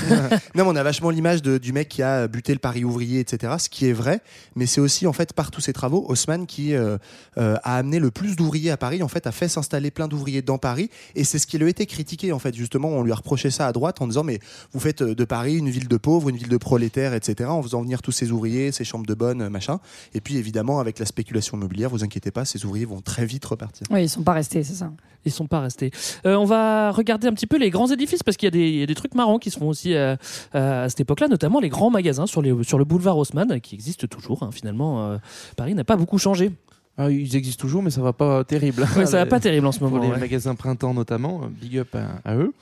non, mais on a vachement l'image de- du mec qui a buté le Paris ouvrier, etc. Ce qui est vrai, mais c'est aussi en fait par tous ses travaux, Haussmann qui euh, euh, a amené le plus d'ouvriers à Paris. En fait, a fait s'installer plein d'ouvriers dans Paris, et c'est ce qui lui a été critiqué. En fait, justement, on lui a reproché ça à droite en disant mais vous faites euh, de Paris une ville de pauvres, une ville de prolétaires, etc. En faisant venir tous ces ouvriers, ces chambres de bonne, euh, machin. Et puis évidemment, avec la spéculation immobilière, vous inquiétez pas, ces ouvriers vont très vite repartir. Oui, ils sont pas restés, c'est ça. Ils sont pas restés. Euh, on va regarder un petit peu les grands édifices parce qu'il y, a des- il y a des trucs marrants qui se font aussi euh, euh, à cette époque-là, notamment les grands magasins sur, le boulevard Haussmann qui existent toujours. hein. Finalement, euh, Paris n'a pas beaucoup changé. Ah, ils existent toujours, mais ça va pas terrible. Ouais, ça va pas terrible en ce Pour moment. les ouais. magasins printemps notamment, euh, big up à, à eux.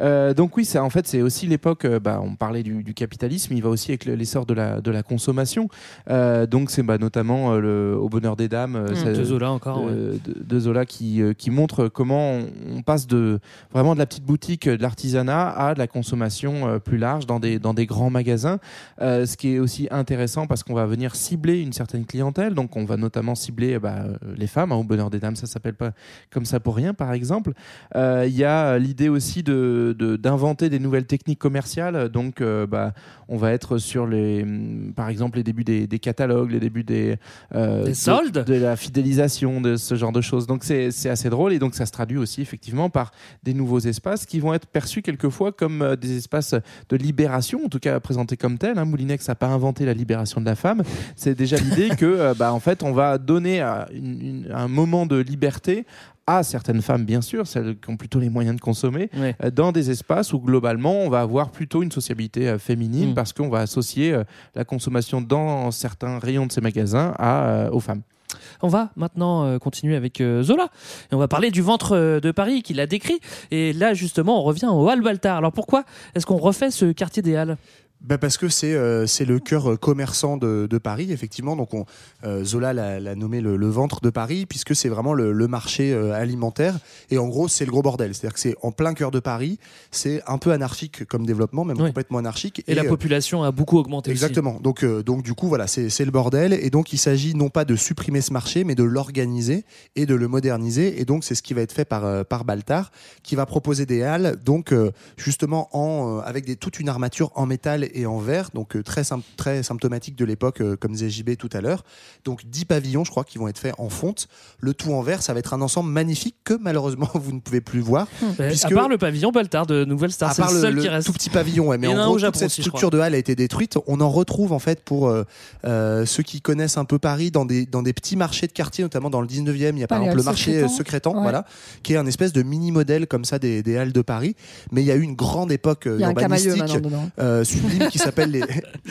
Euh, donc oui, ça, en fait, c'est aussi l'époque. euh, bah, on parlait du, du capitalisme, il va aussi avec le- l'essor de la de la consommation. Euh, donc c'est bah, notamment le, au bonheur des dames Mmh, ça- de Zola encore, de, ouais. de- de Zola qui qui montre comment on, on passe de vraiment de la petite boutique, de l'artisanat à de la consommation plus large dans des dans des grands magasins. Euh, ce qui est aussi intéressant parce qu'on va venir cibler une certaine clientèle. Donc on va notamment cibler bah, euh, les femmes. hein, au bonheur des dames, ça s'appelle pas comme ça pour rien, par exemple. Euh, Il y a l'idée aussi de de- d'inventer des nouvelles techniques commerciales. Donc euh, bah, on va être sur les, hum, par exemple, les débuts des, des catalogues, les débuts des euh, Des de- soldes? de, la fidélisation, de ce genre de choses. Donc c'est c'est assez drôle et donc ça se traduit aussi effectivement par des nouveaux espaces qui vont être perçus quelquefois comme euh, des espaces de libération, en tout cas présentés comme tels. Hein. Moulinex n'a pas inventé la libération de la femme. C'est déjà l'idée que, euh, bah, en fait, on va donner à une- une- un moment de liberté à certaines femmes, bien sûr, celles qui ont plutôt les moyens de consommer, Ouais. euh, dans des espaces où globalement on va avoir plutôt une sociabilité euh, féminine Mm. parce qu'on va associer euh, la consommation dans certains rayons de ces magasins à, aux femmes. On va maintenant continuer avec Zola et on va parler du ventre de Paris qu'il a décrit. Et là, justement, on revient au Hall Baltard. Alors pourquoi est-ce qu'on refait ce quartier des Halles? Bah parce que c'est euh, c'est le cœur euh, commerçant de, de Paris, effectivement. Donc on, euh, Zola l'a nommé le, le ventre de Paris, puisque c'est vraiment le, le marché euh, alimentaire. Et en gros, c'est le gros bordel. C'est-à-dire que c'est en plein cœur de Paris. C'est un peu anarchique comme développement, même Oui. complètement anarchique. Et, la population a beaucoup augmenté. aussi. Exactement. Donc, donc du coup, voilà, c'est c'est le bordel. Et donc, il s'agit non pas de supprimer ce marché, mais de l'organiser et de le moderniser. Et donc, c'est ce qui va être fait par, par Baltar, qui va proposer des halles, donc justement en, avec des, toute une armature en métal et en verre, donc euh, très, sym- très symptomatique de l'époque, euh, comme disait JB tout à l'heure. Donc, 10 pavillons, je crois, qui vont être faits en fonte. Le tout en verre, ça va être un ensemble magnifique que malheureusement, vous ne pouvez plus voir. Bah, puisque- À part le pavillon Baltard de Nouvelle Star, à c'est part le seul le qui reste. tout petit pavillon, ouais, mais en gros, Japon toute cette structure de halle a été détruite. On en retrouve en fait pour euh, euh, ceux qui connaissent un peu Paris dans des, dans des petits marchés de quartier, notamment dans le 19e. Il y a par exemple le marché Secrétan. Secrétan, Ouais. voilà, qui est un espèce de mini modèle comme ça des, des halles de Paris. Mais il y a eu une grande époque urbanistique euh, sublime qui s'appelle les,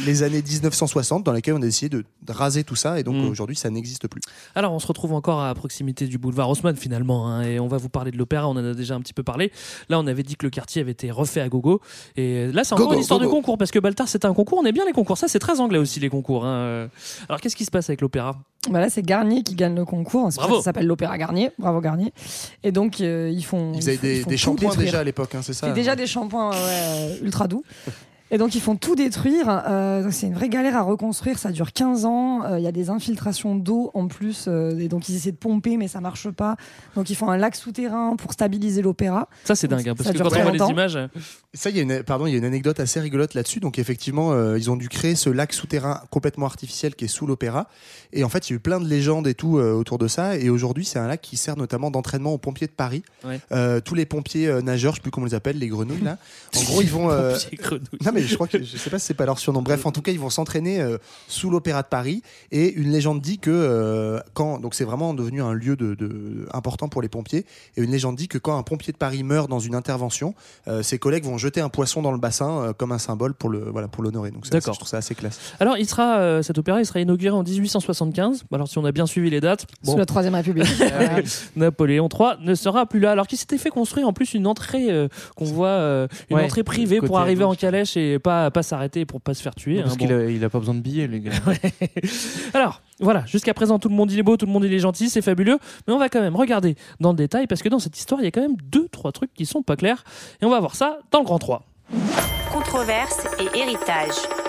les années 1960, dans lesquelles on a essayé de, de raser tout ça. Et donc Mm. aujourd'hui, ça n'existe plus. Alors, on se retrouve encore à proximité du boulevard Haussmann finalement, hein, et on va vous parler de l'opéra. On en a déjà un petit peu parlé. Là, on avait dit que le quartier avait été refait à gogo, et là, c'est encore une histoire de concours parce que Baltard, c'est un concours. On aime bien les concours. Ça, c'est très anglais aussi les concours. hein. Alors, qu'est-ce qui se passe avec l'opéra? Bah là, c'est Garnier qui gagne le concours. C'est pour ça Bravo. Ça s'appelle l'Opéra Garnier. Bravo Garnier. Et donc, euh, ils font. Ils avaient font- des, font des tout shampoings déjà à l'époque, hein, c'est ça C'est déjà des shampoings ouais, euh, ultra doux. Et donc ils font tout détruire. Euh, c'est une vraie galère à reconstruire. Ça dure 15 ans. Euh, Il y a des infiltrations d'eau en plus. euh, et donc ils essaient de pomper, mais ça marche pas. Donc ils font un lac souterrain pour stabiliser l'opéra. Ça, c'est dingue, hein, parce Ça que dure quand très on voit les longtemps. images, Ça, il y a une, pardon, il y a une anecdote assez rigolote là-dessus. Donc, effectivement, euh, ils ont dû créer ce lac souterrain complètement artificiel qui est sous l'opéra. Et en fait, il y a eu plein de légendes et tout euh, autour de ça. Et aujourd'hui, c'est un lac qui sert notamment d'entraînement aux pompiers de Paris. Ouais. Euh, tous les pompiers euh, nageurs, je sais plus comment on les appelle, les grenouilles là. En gros, ils vont. euh, non mais je crois que je sais pas si c'est pas leur surnom. Bref, en tout cas, ils vont s'entraîner euh, sous l'Opéra de Paris. Et une légende dit que euh, quand donc c'est vraiment devenu un lieu de, de- important pour les pompiers. Et une légende dit que quand un pompier de Paris meurt dans une intervention, euh, ses collègues vont jeter un poisson dans le bassin euh, comme un symbole pour le voilà pour l'honorer. Donc c'est assez- D'accord. je trouve ça assez classe. Alors, il sera, euh, cet opéra, il sera inauguré en 1875. Alors, si on a bien suivi les dates, Sous bon, la Troisième République. Napoléon III ne sera plus là. Alors qu'il s'était fait construire en plus une entrée euh, qu'on voit, euh, une Ouais, entrée privée pour arriver en calèche et pas pas s'arrêter pour pas se faire tuer. Parce hein, qu'il bon. a, il a pas besoin de billets, les gars. Alors, voilà, jusqu'à présent, tout le monde il est beau, tout le monde il est gentil, c'est fabuleux, mais on va quand même regarder dans le détail parce que dans cette histoire, il y a quand même deux, trois trucs qui sont pas clairs et on va voir ça dans le grand 3. Controverse et héritage.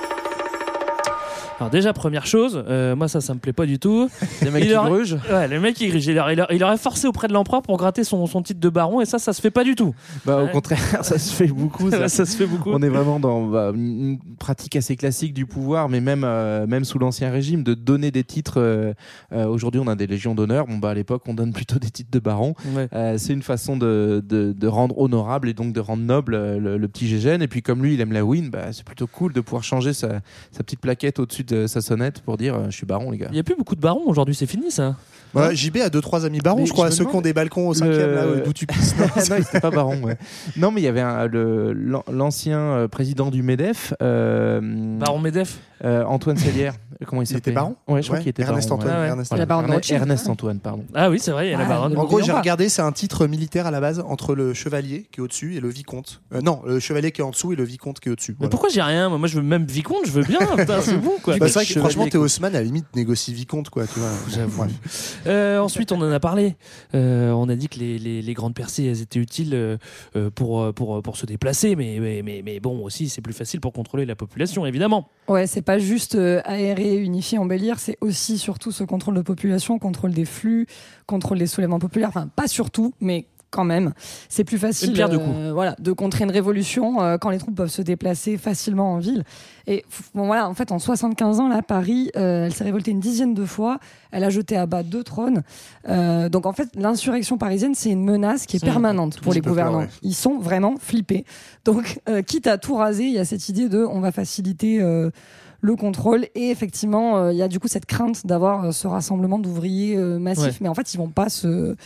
Alors déjà première chose, euh, moi ça ça me plaît pas du tout. Mecs Il qui aurait- grugent. Ouais, le mec il, aurait, il aurait- il aurait forcé auprès de l'empereur pour gratter son, son titre de baron et ça ça se fait pas du tout. Bah, Ouais. Au contraire, ça se fait beaucoup. Ça. ça se fait beaucoup. On est vraiment dans bah, une pratique assez classique du pouvoir, mais même, euh, même sous l'Ancien Régime, de donner des titres. euh, Aujourd'hui, on a des légions d'honneur. Bon, bah, à l'époque, on donne plutôt des titres de baron. Ouais. C'est une façon de, de, de rendre honorable et donc de rendre noble le, le petit Gégène. Et puis, comme lui, il aime la win, bah, c'est plutôt cool de pouvoir changer sa, sa petite plaquette au-dessus de sa sonnette pour dire euh, Je suis baron, les gars. Il y a plus beaucoup de barons aujourd'hui, c'est fini ça. Ouais, JB a deux trois amis barons, Mais je crois, je ceux qui ont des balcons au cinquième, là, Le- d'où tu pisses. Non, non, il était pas baron. ouais. Non, mais il y avait un- le- l'ancien euh, président du Medef. euh, Baron Medef euh, Antoine Sellière. Comment il Il s'appelait était baron Ouais, je crois Ouais, qu'il était Ernest baron. Antoine, ouais. Ernest Antoine, pardon. Ah oui, c'est vrai, il y a la Ah, baronne. le- En gros, j'ai regardé, c'est un titre militaire à la base entre le chevalier qui est au-dessus et le vicomte. Euh, non, le chevalier qui est en dessous et le vicomte qui est au-dessus. Mais Voilà. pourquoi j'ai rien moi, je veux même vicomte, je veux bien. C'est bon quoi. Bah, c'est vrai que franchement. Théo Haussmann, à la limite, négocie vicomte, quoi. Tu vois. J'avoue. Euh, ensuite, on en a parlé. Euh, on a dit que les, grandes percées, étaient utiles euh, pour, se déplacer, mais, bon, aussi, c'est plus facile pour contrôler la population, évidemment. Ouais, c'est pas juste aérer, unifier, embellir, c'est aussi surtout ce contrôle de population, contrôle des flux, contrôle des soulèvements populaires. Enfin, pas surtout, mais quand même, c'est plus facile deux euh, voilà, de contrer une révolution euh, quand les troupes peuvent se déplacer facilement en ville. Et bon, voilà, en fait, en 75 ans, là, Paris, euh, elle s'est révoltée une dizaine de fois. Elle a jeté à bas deux trônes. Euh, donc, en fait, l'insurrection parisienne, c'est une menace qui est permanente pour les gouvernants. Ils sont vraiment flippés. Donc, euh, quitte à tout raser, il y a cette idée de on va faciliter euh, le contrôle. Et effectivement, euh, il y a du coup cette crainte d'avoir ce rassemblement d'ouvriers euh, massif. Ouais. Mais en fait, ils vont pas se,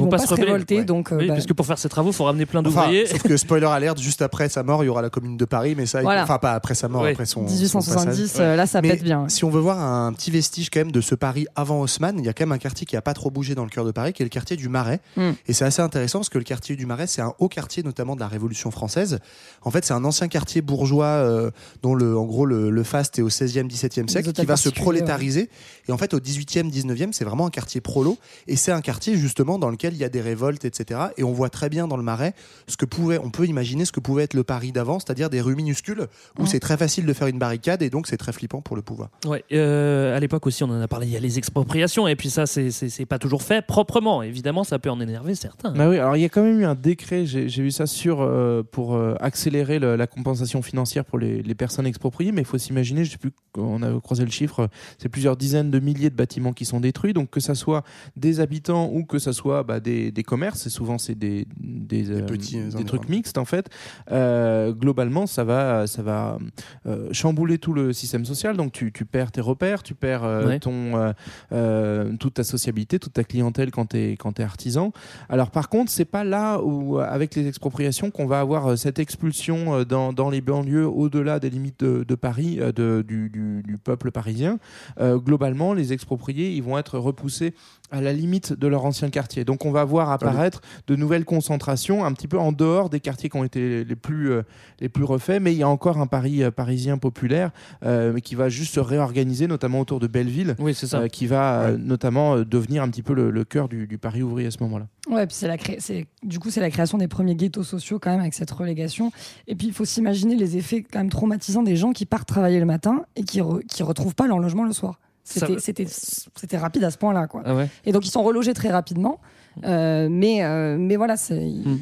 Ils vont pas se révolter. ouais. Donc, euh, Oui, bah, parce que pour faire ces travaux, il faut ramener plein Enfin, d'ouvriers. sauf que spoiler alerte, juste après sa mort, il y aura la commune de Paris, mais ça, il- Voilà. enfin pas après sa mort, Ouais. après son. son passage. 1870, euh, là, ça Mais pète bien. ouais. Si on veut voir un petit vestige quand même de ce Paris avant Haussmann, il y a quand même un quartier qui a pas trop bougé dans le cœur de Paris, qui est le quartier du Marais. Mm. Et c'est assez intéressant parce que le quartier du Marais, c'est un haut quartier notamment de la Révolution française. En fait, c'est un ancien quartier bourgeois euh, dont le, en gros le, le faste est au 16e, 17e siècle, qui va se prolétariser. Et en fait, au 18e, 19e, c'est vraiment un quartier prolo. Et c'est un quartier justement dans lequel il y a des révoltes, etc. Et on voit très bien dans le Marais ce que pouvait, on peut imaginer ce que pouvait être le Paris d'avant, c'est-à-dire des rues minuscules où c'est très facile de faire une barricade et donc c'est très flippant pour le pouvoir. Ouais, euh, à l'époque aussi, on en a parlé, il y a les expropriations, et puis ça, c'est- pas toujours fait proprement. Évidemment, ça peut en énerver certains. Bah oui, alors il y a quand même eu un décret, j'ai vu ça sur euh, pour euh, accélérer le- la compensation financière pour les, les personnes expropriées, mais il faut s'imaginer, je sais plus, on a croisé le chiffre, c'est plusieurs dizaines de milliers de bâtiments qui sont détruits, donc que ça soit des habitants ou que ça soit bah, des, des commerces, et souvent c'est des, des, euh, petits, euh, des trucs mixtes en fait, euh, globalement ça va, ça va euh, chambouler tout le système social, donc tu, tu perds tes repères, tu perds euh, Ouais. ton, euh, euh, toute ta sociabilité, toute ta clientèle quand tu es, quand es artisan. Alors par contre, c'est pas là où, avec les expropriations, qu'on va avoir cette expulsion dans, dans les banlieues au-delà des limites de, de Paris, de- du, du- du peuple parisien. Euh, globalement, les expropriés, ils vont être repoussés à la limite de leur ancien quartier. Donc on va voir apparaître de nouvelles concentrations un petit peu en dehors des quartiers qui ont été les plus, euh, les plus refaits, mais il y a encore un Paris euh, parisien populaire euh, qui va juste se réorganiser, notamment autour de Belleville, Oui, c'est ça. euh, qui va euh, notamment euh, devenir un petit peu le, le cœur du, du Paris ouvrier à ce moment-là. Ouais, puis c'est la cré- c'est du coup c'est la création des premiers ghettos sociaux quand même avec cette relégation. Et puis il faut s'imaginer les effets quand même traumatisants des gens qui partent travailler le matin et qui re- qui retrouvent pas leur logement le soir. C'était c'était c'était rapide à ce point-là quoi. Ah ouais. Et donc ils sont relogés très rapidement. Euh, mais euh, mais voilà, c'est Mm.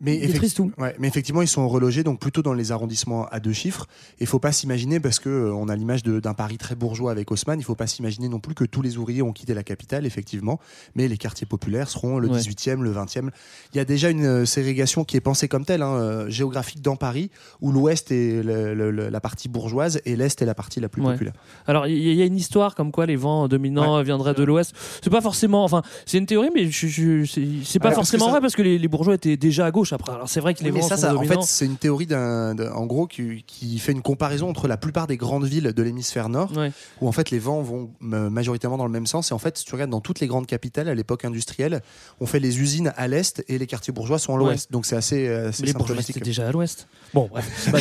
Mais, ils détruisent effecti- tout. ouais, mais effectivement, ils sont relogés donc plutôt dans les arrondissements à deux chiffres. Il faut pas s'imaginer parce que euh, on a l'image d'un Paris très bourgeois avec Haussmann. Il faut pas s'imaginer non plus que tous les ouvriers ont quitté la capitale, effectivement. Mais les quartiers populaires seront le Ouais. 18e, le 20e. Il y a déjà une euh, ségrégation qui est pensée comme telle, hein, euh, géographique dans Paris, où l'Ouest est le- le- le- la partie bourgeoise et l'Est est la partie la plus Ouais. populaire. Alors, il y, y a une histoire comme quoi les vents dominants viendraient de l'Ouest. C'est pas forcément. Enfin, c'est une théorie, mais c'est pas forcément ça- vrai parce que les, les bourgeois étaient déjà à gauche après. Alors, c'est vrai que les Oui, mais vents ça, sont ça, en fait, c'est une théorie d'un, d'un- en gros qui, qui fait une comparaison entre la plupart des grandes villes de l'hémisphère nord, Ouais. où en fait les vents vont majoritairement dans le même sens. Et en fait, si tu regardes dans toutes les grandes capitales à l'époque industrielle, on fait les usines à l'est et les quartiers bourgeois sont à l'ouest. Donc c'est assez, euh, assez Mais les bourgeois étaient déjà à l'Ouest. Bon, bref. Bah,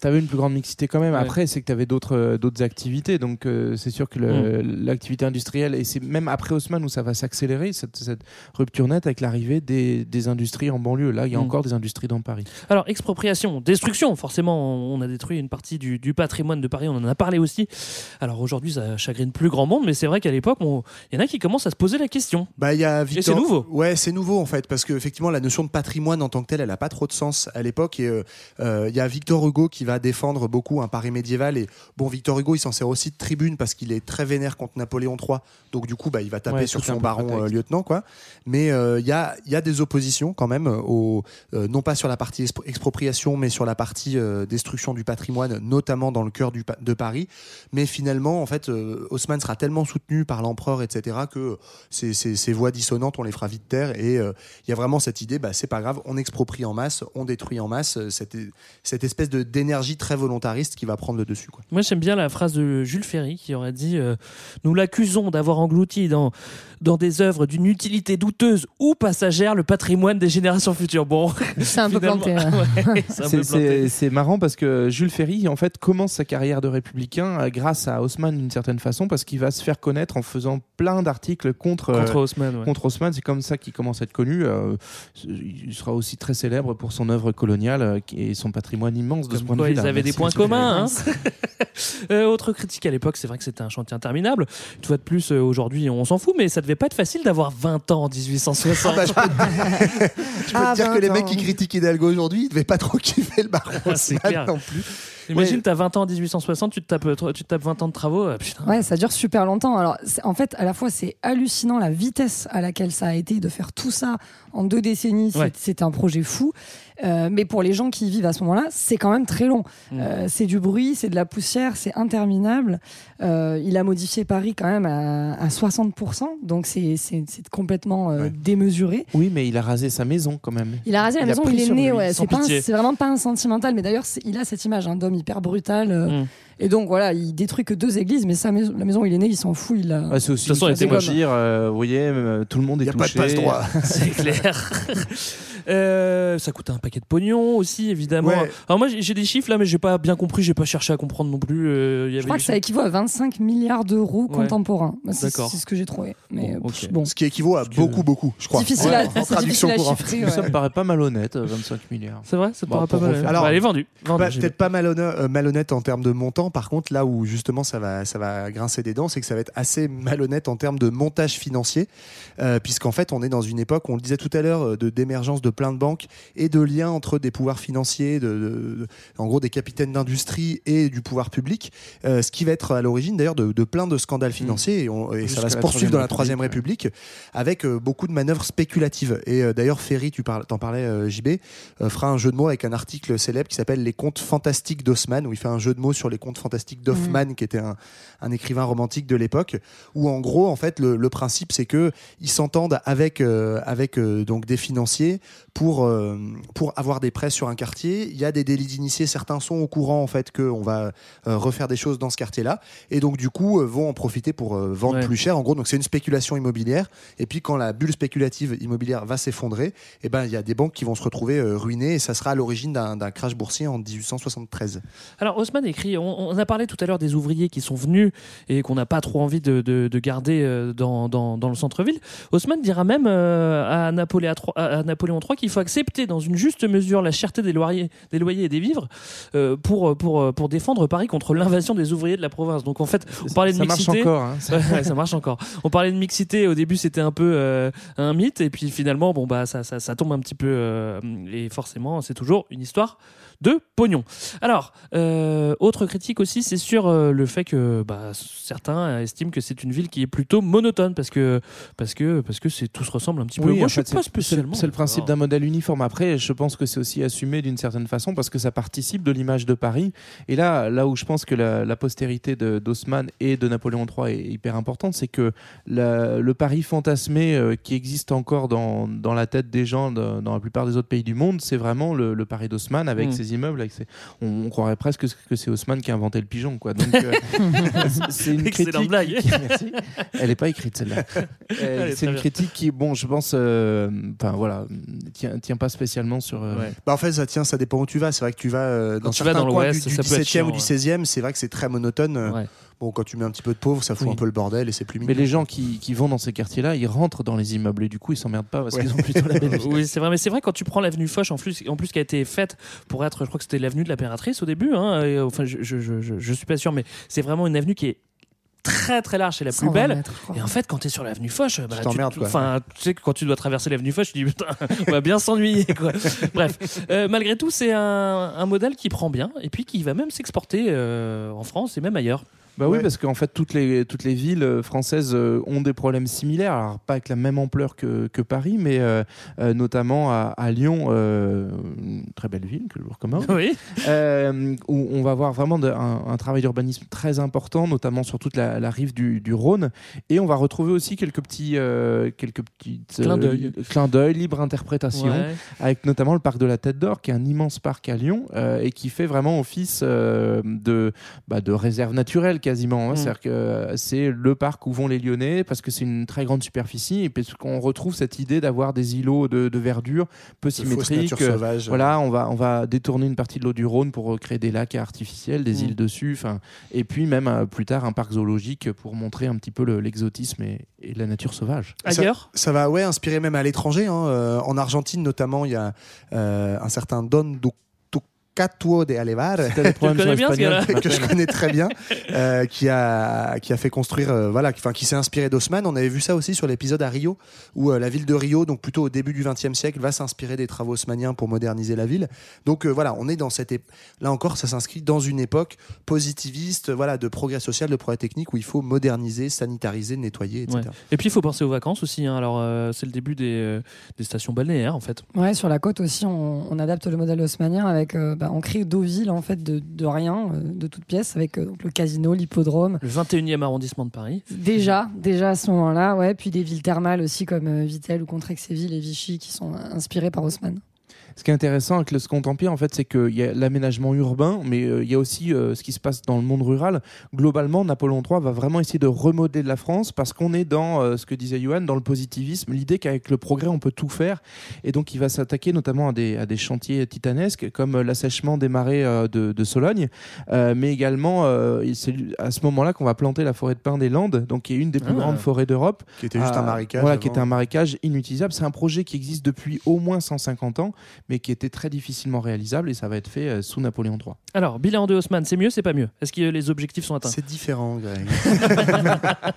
tu avais une plus grande mixité quand même. Ouais. Après, c'est que tu avais d'autres euh, d'autres activités. Donc, euh, c'est sûr que le- l'activité industrielle, et c'est même après Haussmann où ça va s'accélérer, cette, cette rupture nette avec l'arrivée des, des industries en banlieue. Là, il y a Mm. encore des industries dans Paris. Alors, expropriation, destruction, forcément, on a détruit une partie du, du patrimoine de Paris, on en a parlé aussi. Alors aujourd'hui, ça chagrine plus grand monde, mais c'est vrai qu'à l'époque, il y en a qui commencent à se poser la question. Bah, il y a Victor... c'est nouveau. Ouais, c'est nouveau en fait, parce que effectivement, la notion de patrimoine en tant que telle, elle a pas trop de sens à l'époque. Et euh, euh, il y a Victor Hugo qui va défendre beaucoup un Paris médiéval. Et bon, Victor Hugo, il s'en sert aussi de tribune parce qu'il est très vénère contre Napoléon III. Donc du coup, bah, il va taper Ouais, sur son baron euh, lieutenant, quoi. Mais euh, il y a, il y a des oppositions quand même. Au... euh, non pas sur la partie expro- expropriation, mais sur la partie euh, destruction du patrimoine, notamment dans le cœur du de Paris. Mais finalement, en fait, euh, Haussmann sera tellement soutenu par l'empereur, etc., que ces, ces- voix dissonantes, on les fera vite taire. Et il y a vraiment cette idée, bah, c'est pas grave, on exproprie en masse, on détruit en masse, cette, cette espèce d'énergie très volontariste qui va prendre le dessus. Moi, j'aime bien la phrase de Jules Ferry qui aurait dit Nous l'accusons d'avoir englouti dans, dans des œuvres d'une utilité douteuse ou passagère le patrimoine des générations futures. Bon, C'est un peu planté. Ouais, c'est marrant parce que Jules Ferry, en fait, commence sa carrière de républicain euh, grâce à Haussmann d'une certaine façon parce qu'il va se faire connaître en faisant plein d'articles contre, Contre euh, Haussmann. ouais. contre Haussmann. C'est comme ça qu'il commence à être connu. Euh, il sera aussi très célèbre pour son œuvre coloniale et son patrimoine immense de ce point quoi, de vue. ils avaient des points communs. hein. Euh, autre critique à l'époque, c'est vrai que c'était un chantier interminable. Une fois de plus, aujourd'hui, on s'en fout, mais ça devait pas être facile d'avoir 20 ans en 1860. Ah bah, je peux te, je peux te Ah, dire que les 20 mecs qui critiquent Hidalgo aujourd'hui, ils devaient pas trop kiffer le baron Ah, c'est Haussmann clair. non plus. Imagine, Ouais. t'as 20 ans en 1860, tu te tapes, tu te tapes 20 ans de travaux. euh, putain. Ouais, ça dure super longtemps. Alors, c'est- en fait, à la fois, c'est hallucinant la vitesse à laquelle ça a été de faire tout ça en deux décennies. C'est- Ouais. C'était un projet fou. Euh, mais pour les gens qui y vivent à ce moment-là, c'est quand même très long. Mm. Euh, c'est du bruit, c'est de la poussière, c'est interminable. Euh, il a modifié Paris quand même à, à 60%, donc c'est c'est- c'est complètement euh, Ouais. démesuré. Oui, mais il a rasé sa maison quand même. Il a rasé la Il maison il est né, ouais. C'est vraiment pas un sentimental, mais d'ailleurs, il a cette image hein, d'homme hyper brutal. euh, Mm. Et donc voilà, il détruit que deux églises, mais sa maison, la maison où il est né, il s'en fout. Il a... Ouais, c'est aussi De toute façon, il était euh, vous voyez, euh, tout le monde est Il n'y a pas de passe droit. C'est clair. Euh, ça coûtait un paquet de pognon aussi, évidemment. Ouais. Alors moi, j'ai des chiffres là, mais j'ai pas bien compris, j'ai pas cherché à comprendre non plus. euh, y Je crois que ça équivaut à 25 milliards d'euros Ouais. contemporains. Bah, C'est D'accord. c'est ce que j'ai trouvé. Mais Bon, pff, ok. bon. Ce qui équivaut à que- beaucoup, beaucoup, je crois. Difficile Ouais, à, en c'est traduction difficile à courante. Ça me paraît pas malhonnête, euh, 25 milliards. C'est vrai, ça te Bon, paraît pas mal. Alors, Alors, elle est vendue. Bah, peut-être pas malhonnête, euh, malhonnête en termes de montant. Par contre, là où justement ça va, ça va grincer des dents, c'est que ça va être assez malhonnête en termes de montage financier, euh, puisqu'en fait, on est dans une époque, on le disait tout à l'heure, euh, de d'émergence de plein de banques et de liens entre des pouvoirs financiers, de, en gros des capitaines d'industrie et du pouvoir public, euh, ce qui va être à l'origine d'ailleurs de, de plein de scandales financiers et, on- et ça va se poursuivre dans la Troisième République avec euh, beaucoup de manœuvres spéculatives. Et d'ailleurs, Ferry, tu parles, t'en parlais, JB, fera un jeu de mots avec un article célèbre qui s'appelle Les contes fantastiques d'Haussmann, où il fait un jeu de mots sur les contes fantastiques d'Hoffmann, qui était un, un écrivain romantique de l'époque, où en gros, en fait, le, le principe, c'est que ils s'entendent avec, euh, avec euh, donc des financiers pour, euh, pour avoir des prêts sur un quartier. Il y a des délits d'initiés, certains sont au courant, en fait, qu'on va euh, refaire des choses dans ce quartier-là, et donc, du coup, euh, vont en profiter pour vendre Ouais. plus cher. En gros, donc c'est une spéculation immobilière. Et puis, quand la bulle spéculative immobilière va s'effondrer, eh ben, il y a des banques qui vont se retrouver ruinées, et ça sera à l'origine d'un crash boursier en 1873. Alors Haussmann écrit, on, on a parlé tout à l'heure des ouvriers qui sont venus et qu'on n'a pas trop envie de, de- de garder dans, dans- dans le centre-ville. Haussmann dira même à, Napoléon III, à Napoléon III qu'il faut accepter dans une juste mesure la cherté des loyers, des loyers et des vivres euh, pour, pour, pour défendre Paris contre l'invasion des ouvriers de la province. Donc en fait, on parlait de ça marche mixité. encore. hein. Ça- Ouais, ouais, ça marche encore. On parlait de mixité. Au début, c'était un peu euh, un mythe, et puis finalement, bon bah ça, ça, ça tombe un petit peu. euh, et forcément, c'est toujours une histoire de pognon. Alors, euh, autre critique aussi, c'est sur euh, le fait que bah, certains estiment que c'est une ville qui est plutôt monotone parce que parce que parce que c'est tout se ressemble un petit peu. Oui, Moi, je suis fait, pas spécialement. C'est le principe d'un modèle uniforme. Après, je pense que c'est aussi assumé d'une certaine façon parce que ça participe de l'image de Paris. Et là, là où je pense que la, la postérité d'Haussmann et de Napoléon III est hyper importante, c'est que la- le Paris fantasmé euh, qui existe encore dans, dans la tête des gens de- dans la plupart des autres pays du monde, c'est vraiment le, le Paris d'Haussmann avec Mm. ses immeubles. Avec ses... on, on croirait presque que c'est Haussmann qui a inventé le pigeon. Quoi. Donc, euh, c'est- une critique. blague. qui- merci. Elle n'est pas écrite celle-là. Euh, c'est une bien. critique qui, bon, je pense, euh, enfin voilà, tient, tient pas spécialement sur. euh, Ouais. Bah en fait, ça tient, ça dépend où tu vas. C'est vrai que tu vas euh, dans tu vas certains dans coins l'Ouest, du, du ça peut être 17e chiant, ou du ouais. 16e, c'est vrai que c'est très monotone. Ouais. Bon, quand tu mets un petit peu de pauvre, ça fout Oui. un peu le bordel et c'est plus mignon. Mais les gens qui, qui vont dans ces quartiers-là, ils rentrent dans les immeubles et du coup, ils s'emmerdent pas parce Ouais. qu'ils ont plutôt la belle vie. Oui, c'est vrai, mais c'est vrai quand tu prends l'avenue Foch, en plus, en plus qui a été faite pour être, je crois que c'était l'avenue de l'impératrice au début. hein, et, enfin, je, je, je, je- je suis pas sûr, mais c'est vraiment une avenue qui est très très large, c'est la plus 120 belle. mètres. Et en fait, quand tu es sur l'avenue Foch, bah, tu quoi. Enfin, tu sais que quand tu dois traverser l'avenue Foch, tu dis putain, on va bien s'ennuyer. quoi. Bref, Euh, malgré tout, c'est un, un modèle qui prend bien et puis qui va même s'exporter euh, en France et même ailleurs. Bah oui, Ouais. parce qu'en fait, toutes les, toutes les villes euh, françaises euh, ont des problèmes similaires. Alors, pas avec la même ampleur que, que Paris, mais euh, euh, notamment à, à Lyon, euh, une très belle ville que je vous recommande. Oui. Où on va voir vraiment de- un, un travail d'urbanisme très important, notamment sur toute la, la rive du, du Rhône. Et on va retrouver aussi quelques petits, quelques petites Clins d'œil. clins d'œil, libre interprétation, Ouais. avec notamment le parc de la Tête d'Or, qui est un immense parc à Lyon et qui fait vraiment office de, bah, de réserve naturelle quasiment. hein. Mm. C'est-à-dire que euh, c'est le parc où vont les Lyonnais parce que c'est une très grande superficie et parce qu'on retrouve cette idée d'avoir des îlots de, de verdure peu symétriques. nature sauvage. Voilà, on va, on va détourner une partie de l'eau du Rhône pour euh, créer des lacs artificiels, des Mm. îles dessus, enfin, et puis même euh, plus tard un parc zoologique pour montrer un petit peu le- l'exotisme et, et la nature sauvage. Ailleurs? Ça va ouais, inspirer même à l'étranger. hein. Euh, en Argentine, notamment, il y a euh, un certain Don Ducatuo de Alevar. Que je connais très bien, euh, qui a qui a fait construire, euh, voilà, qui, enfin, qui s'est inspiré d'Haussmann. On avait vu ça aussi sur l'épisode à Rio, où euh, la ville de Rio, donc plutôt au début du XXe siècle, va s'inspirer des travaux haussmanniens pour moderniser la ville. Donc euh, voilà, on est dans cette, là encore, ça s'inscrit dans une époque positiviste, voilà, de progrès social, de progrès technique, où il faut moderniser, sanitariser, nettoyer, etc. Ouais. Et puis il faut penser aux vacances aussi. hein. Alors euh, c'est le début des, euh, des stations balnéaires en fait. Ouais, sur la côte aussi, on, on adapte le modèle haussmannien avec, euh, bah, on crée deux villes en fait de, de rien, euh, de toutes pièces, avec euh, donc le casino, l'hippodrome. Le 21e arrondissement de Paris. Déjà, déjà à ce moment-là, ouais. Puis des villes thermales aussi comme euh, Vittel ou Contrexéville et Vichy qui sont inspirées par Haussmann. Ce qui est intéressant avec le Second Empire, en fait, c'est qu'il y a l'aménagement urbain, mais euh, il y a aussi euh, ce qui se passe dans le monde rural. Globalement, Napoléon III va vraiment essayer de remodeler la France parce qu'on est dans euh, ce que disait Johan, dans le positivisme, l'idée qu'avec le progrès, on peut tout faire. Et donc, il va s'attaquer notamment à des, à des chantiers titanesques comme euh, l'assèchement des marais euh, de, de Sologne, euh, mais également, euh, c'est à ce moment-là qu'on va planter la forêt de pin des Landes, donc qui est une des plus Ah. grandes forêts d'Europe. Qui était juste un marécage Voilà, avant. qui était un marécage inutilisable. C'est un projet qui existe depuis au moins 150 ans, mais qui était très difficilement réalisable et ça va être fait euh, sous Napoléon III. Alors bilan de Haussmann, c'est mieux, c'est pas mieux? Est-ce que les objectifs sont atteints? C'est différent, Greg.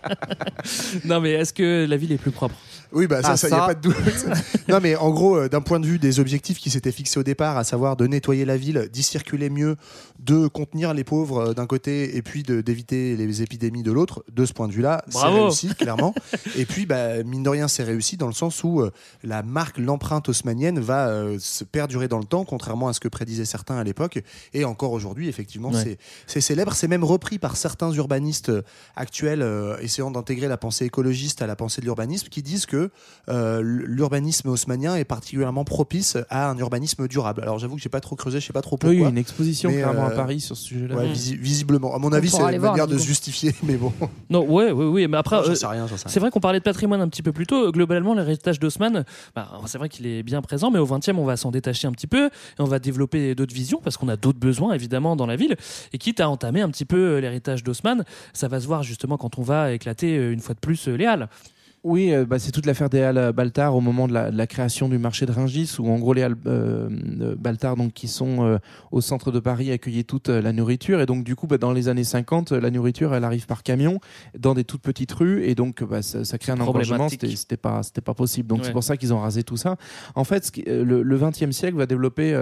Non mais est-ce que la ville est plus propre? Oui, bah ça, Ah, ça, y a ça. pas de doute. non, mais en gros, euh, d'un point de vue des objectifs qui s'étaient fixés au départ, à savoir de nettoyer la ville, d'y circuler mieux, de contenir les pauvres euh, d'un côté et puis d'éviter les épidémies de l'autre, de ce point de vue-là, c'est réussi, clairement. et puis, bah, mine de rien, c'est réussi dans le sens où euh, la marque, l'empreinte haussmannienne va euh, se perdurer dans le temps, contrairement à ce que prédisaient certains à l'époque. Et encore aujourd'hui, effectivement, Ouais. c'est célèbre. C'est même repris par certains urbanistes euh, actuels euh, essayant d'intégrer la pensée écologiste à la pensée de l'urbanisme qui disent que euh, l'urbanisme haussmannien est particulièrement propice à un urbanisme durable. Alors j'avoue que j'ai pas trop creusé, je sais pas trop Oui, il y pourquoi. a une exposition Mais, clairement euh, à Paris sur ce sujet-là. Ouais, visi- visiblement. À mon On avis, c'est une voir, manière de se justifier, mais bon. Non, ouais, ouais, oui, mais après, euh, c'est vrai qu'on parlait de patrimoine un petit peu plus tôt. Globalement, l'héritage d'Haussmann, bah, c'est vrai qu'il est bien présent, mais au 20e, on va s'en détacher un petit peu et on va développer d'autres visions parce qu'on a d'autres besoins évidemment dans la ville. Et quitte à entamer un petit peu euh, l'héritage d'Haussmann, ça va se voir justement quand on va éclater euh, une fois de plus euh, les halles. Oui, euh, bah, c'est toute l'affaire des halles Baltard au moment de la, de la création du marché de Rungis, où en gros les halles euh, euh, Baltard, donc, qui sont euh, au centre de Paris, accueillaient toute la nourriture. Et donc, du coup, bah, dans les années 50, euh, la nourriture, elle arrive par camion dans des toutes petites rues. Et donc, bah, ça, ça crée un engorgement. C'était pas, pas possible. Donc, Ouais. c'est pour ça qu'ils ont rasé tout ça. En fait, ce qui- le, le 20e siècle va développer,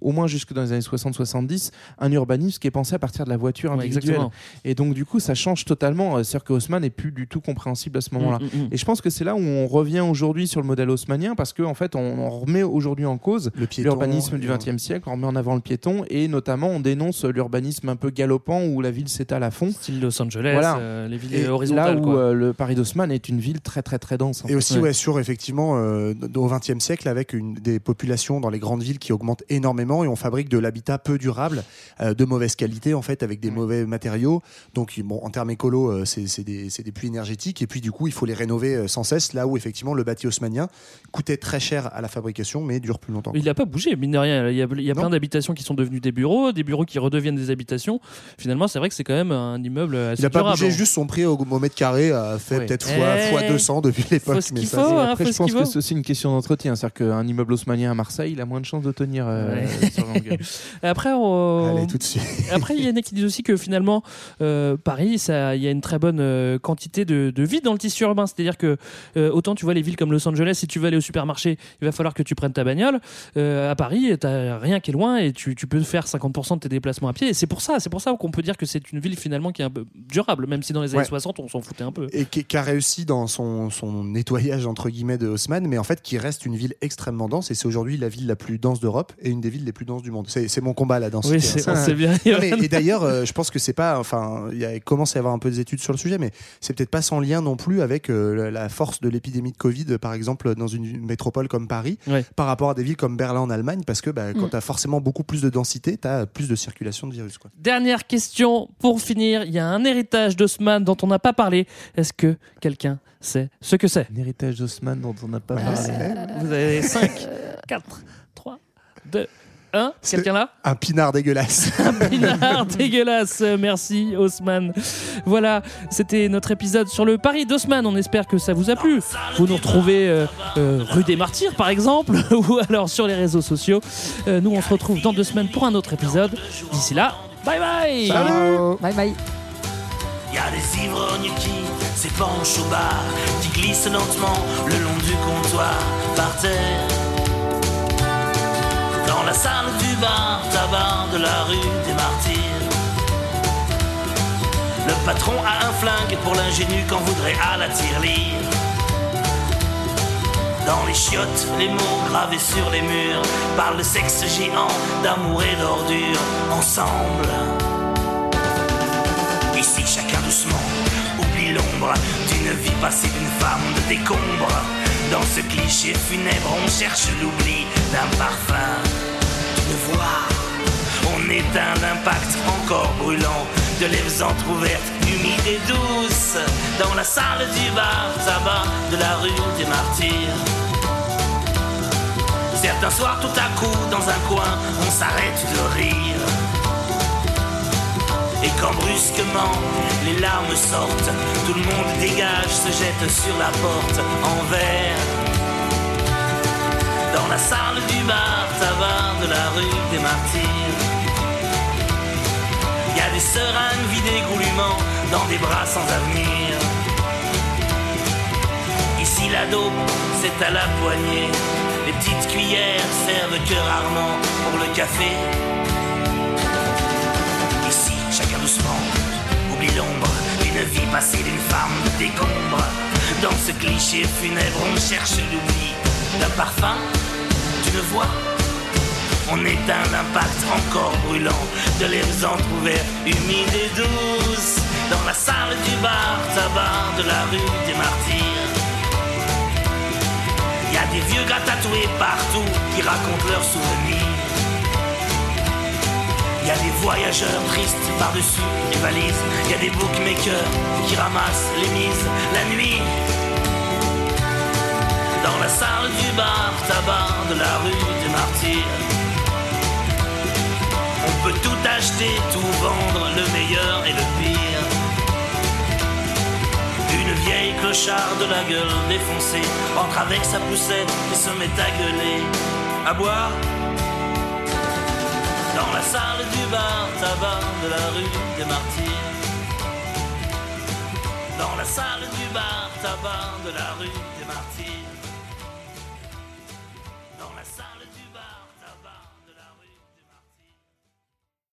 au moins jusque dans les années 60-70, un urbanisme qui est pensé à partir de la voiture individuelle. et donc, du coup, ça change totalement. C'est-à-dire que Haussmann n'est plus du tout compréhensible à ce moment-là. Mm, mm, mm. Et je pense que c'est là où on revient aujourd'hui sur le modèle haussmannien parce qu'en en fait, on, on remet aujourd'hui en cause l'urbanisme du et- XXe siècle, on remet en avant le piéton et notamment on dénonce l'urbanisme un peu galopant où la ville s'étale à fond. Style Los Angeles, Voilà. euh, les villes Et horizontales. là où quoi. euh, le Paris d'Haussmann est une ville très très très dense. en Et fait. aussi, Ouais. ouais, sur effectivement, euh, au XXe siècle, avec une, des populations dans les grandes villes qui augmentent énormément et on fabrique de l'habitat peu durable, euh, de mauvaise qualité en fait, avec des mauvais matériaux. Donc, bon, en termes écolo, euh, c'est c'est des, c'est des puits énergétiques et puis du coup, il faut les rénover euh, sans cesse. Là où effectivement, le bâti haussmannien coûtait très cher à la fabrication, mais dure plus longtemps. Il n'a pas bougé, mine de rien. Il y a, il y a Non. plein d'habitations qui sont devenues des bureaux, des bureaux qui redeviennent des habitations. Finalement, c'est vrai que c'est quand même un immeuble assez Il n'a pas durable. bougé, juste son prix au, au mètre carré a fait Oui. peut-être fois, Eh, fois 200 depuis l'époque. mais ça, faut, c'est- hein. Après, faut je ce pense qu'il que c'est aussi une question d'entretien. C'est-à-dire qu'un immeuble haussmannien à Marseille, il a moins de chances de tenir euh, Ouais. sur. Après, on- Allez, tout de suite. Après, il y en a qui disent aussi que finalement, euh, Paris, ça- il y a une très bonne euh, quantité de, de vie dans le tissu urbain. C'est-à-dire que euh, autant tu vois les villes comme Los Angeles, si tu veux aller au supermarché, il va falloir que tu prennes ta bagnole. Euh, à Paris, t'as rien qui est loin et tu, tu peux faire 50% de tes déplacements à pied. Et c'est pour ça, c'est pour ça qu'on peut dire que c'est une ville finalement qui est un peu durable, même si dans les années Ouais. 60 on s'en foutait un peu. et qui, qui a réussi dans son, son nettoyage entre guillemets de Haussmann, mais en fait qui reste une ville extrêmement dense et c'est aujourd'hui la ville la plus dense d'Europe et une des villes les plus denses du monde. C'est mon combat la densité. Oui, c'est- hein. bien, Non, mais- Johan. et d'ailleurs, euh, je pense que c'est pas, enfin, il commence à y avoir un peu des études sur le sujet, mais c'est peut-être pas sans lien non plus avec euh, la- la force de l'épidémie de Covid, euh, par exemple dans une métropole comme Paris, Ouais. par rapport à des villes comme Berlin en Allemagne, parce que bah, quand Mm. tu as forcément beaucoup plus de densité, tu as plus de circulation de virus. Quoi. Dernière question pour finir. Il y a un héritage d'Haussmann dont on n'a pas parlé. Est-ce que quelqu'un sait ce que c'est? Un héritage d'Haussmann dont on n'a pas parlé. Vous avez 5, 4, 3, 2, 1. Quelqu'un là Un pinard dégueulasse. Pinard dégueulasse. Merci Haussmann. Voilà, c'était notre épisode sur le Paris d'Haussmann. On espère que ça vous a plu. Vous nous retrouvez euh, euh, rue des Martyrs par exemple, ou alors sur les réseaux sociaux. Euh, nous, on se retrouve dans deux semaines pour un autre épisode. D'ici là, bye bye. Bye bye. Y a des ivrognes qui s'épanchent au bar, qui glissent lentement le long du comptoir par terre. Dans la salle du bar, tabac de la rue des Martyrs. Le patron a un flingue pour l'ingénu qu'on voudrait à la tirelire. Dans les chiottes, les mots gravés sur les murs parlent de sexe géant, d'amour et d'ordure ensemble. Ici, chacun doucement oublie l'ombre d'une vie passée d'une femme de décombre. Dans ce cliché funèbre, on cherche l'oubli d'un parfum, d'une voix. On éteint l'impact encore brûlant de lèvres entr'ouvertes, humides et douces. Dans la salle du bar tabac de la rue des Martyrs. Certains soirs, tout à coup, dans un coin, on s'arrête de rire. Et quand brusquement les larmes sortent, tout le monde dégage, se jette sur la porte en verre. Dans la salle du bar tabac de la rue des Martyrs. Y a des seringues vidées goulûment dans des bras sans avenir. Ici la c'est à la poignée. Les petites cuillères servent que rarement pour le café. Ici, chacun doucement oublie l'ombre d'une vie passée d'une femme de décombre. Dans ce cliché funèbre, on cherche l'oubli d'un parfum, d'une voix. On éteint l'impact encore brûlant de lèvres entr'ouvertes, humides et douces. Dans la salle du bar tabac de la rue des Martyrs. Y a des vieux gars tatoués partout qui racontent leurs souvenirs. Y a des voyageurs tristes par-dessus les valises. Y a des bookmakers qui ramassent les mises la nuit. La salle du bar tabac de la rue des Martyrs. On peut tout acheter, tout vendre, le meilleur et le pire. Une vieille clocharde de la gueule défoncée entre avec sa poussette et se met à gueuler, à boire. Dans la salle du bar tabac de la rue des Martyrs. Dans la salle du bar tabac de la rue des Martyrs.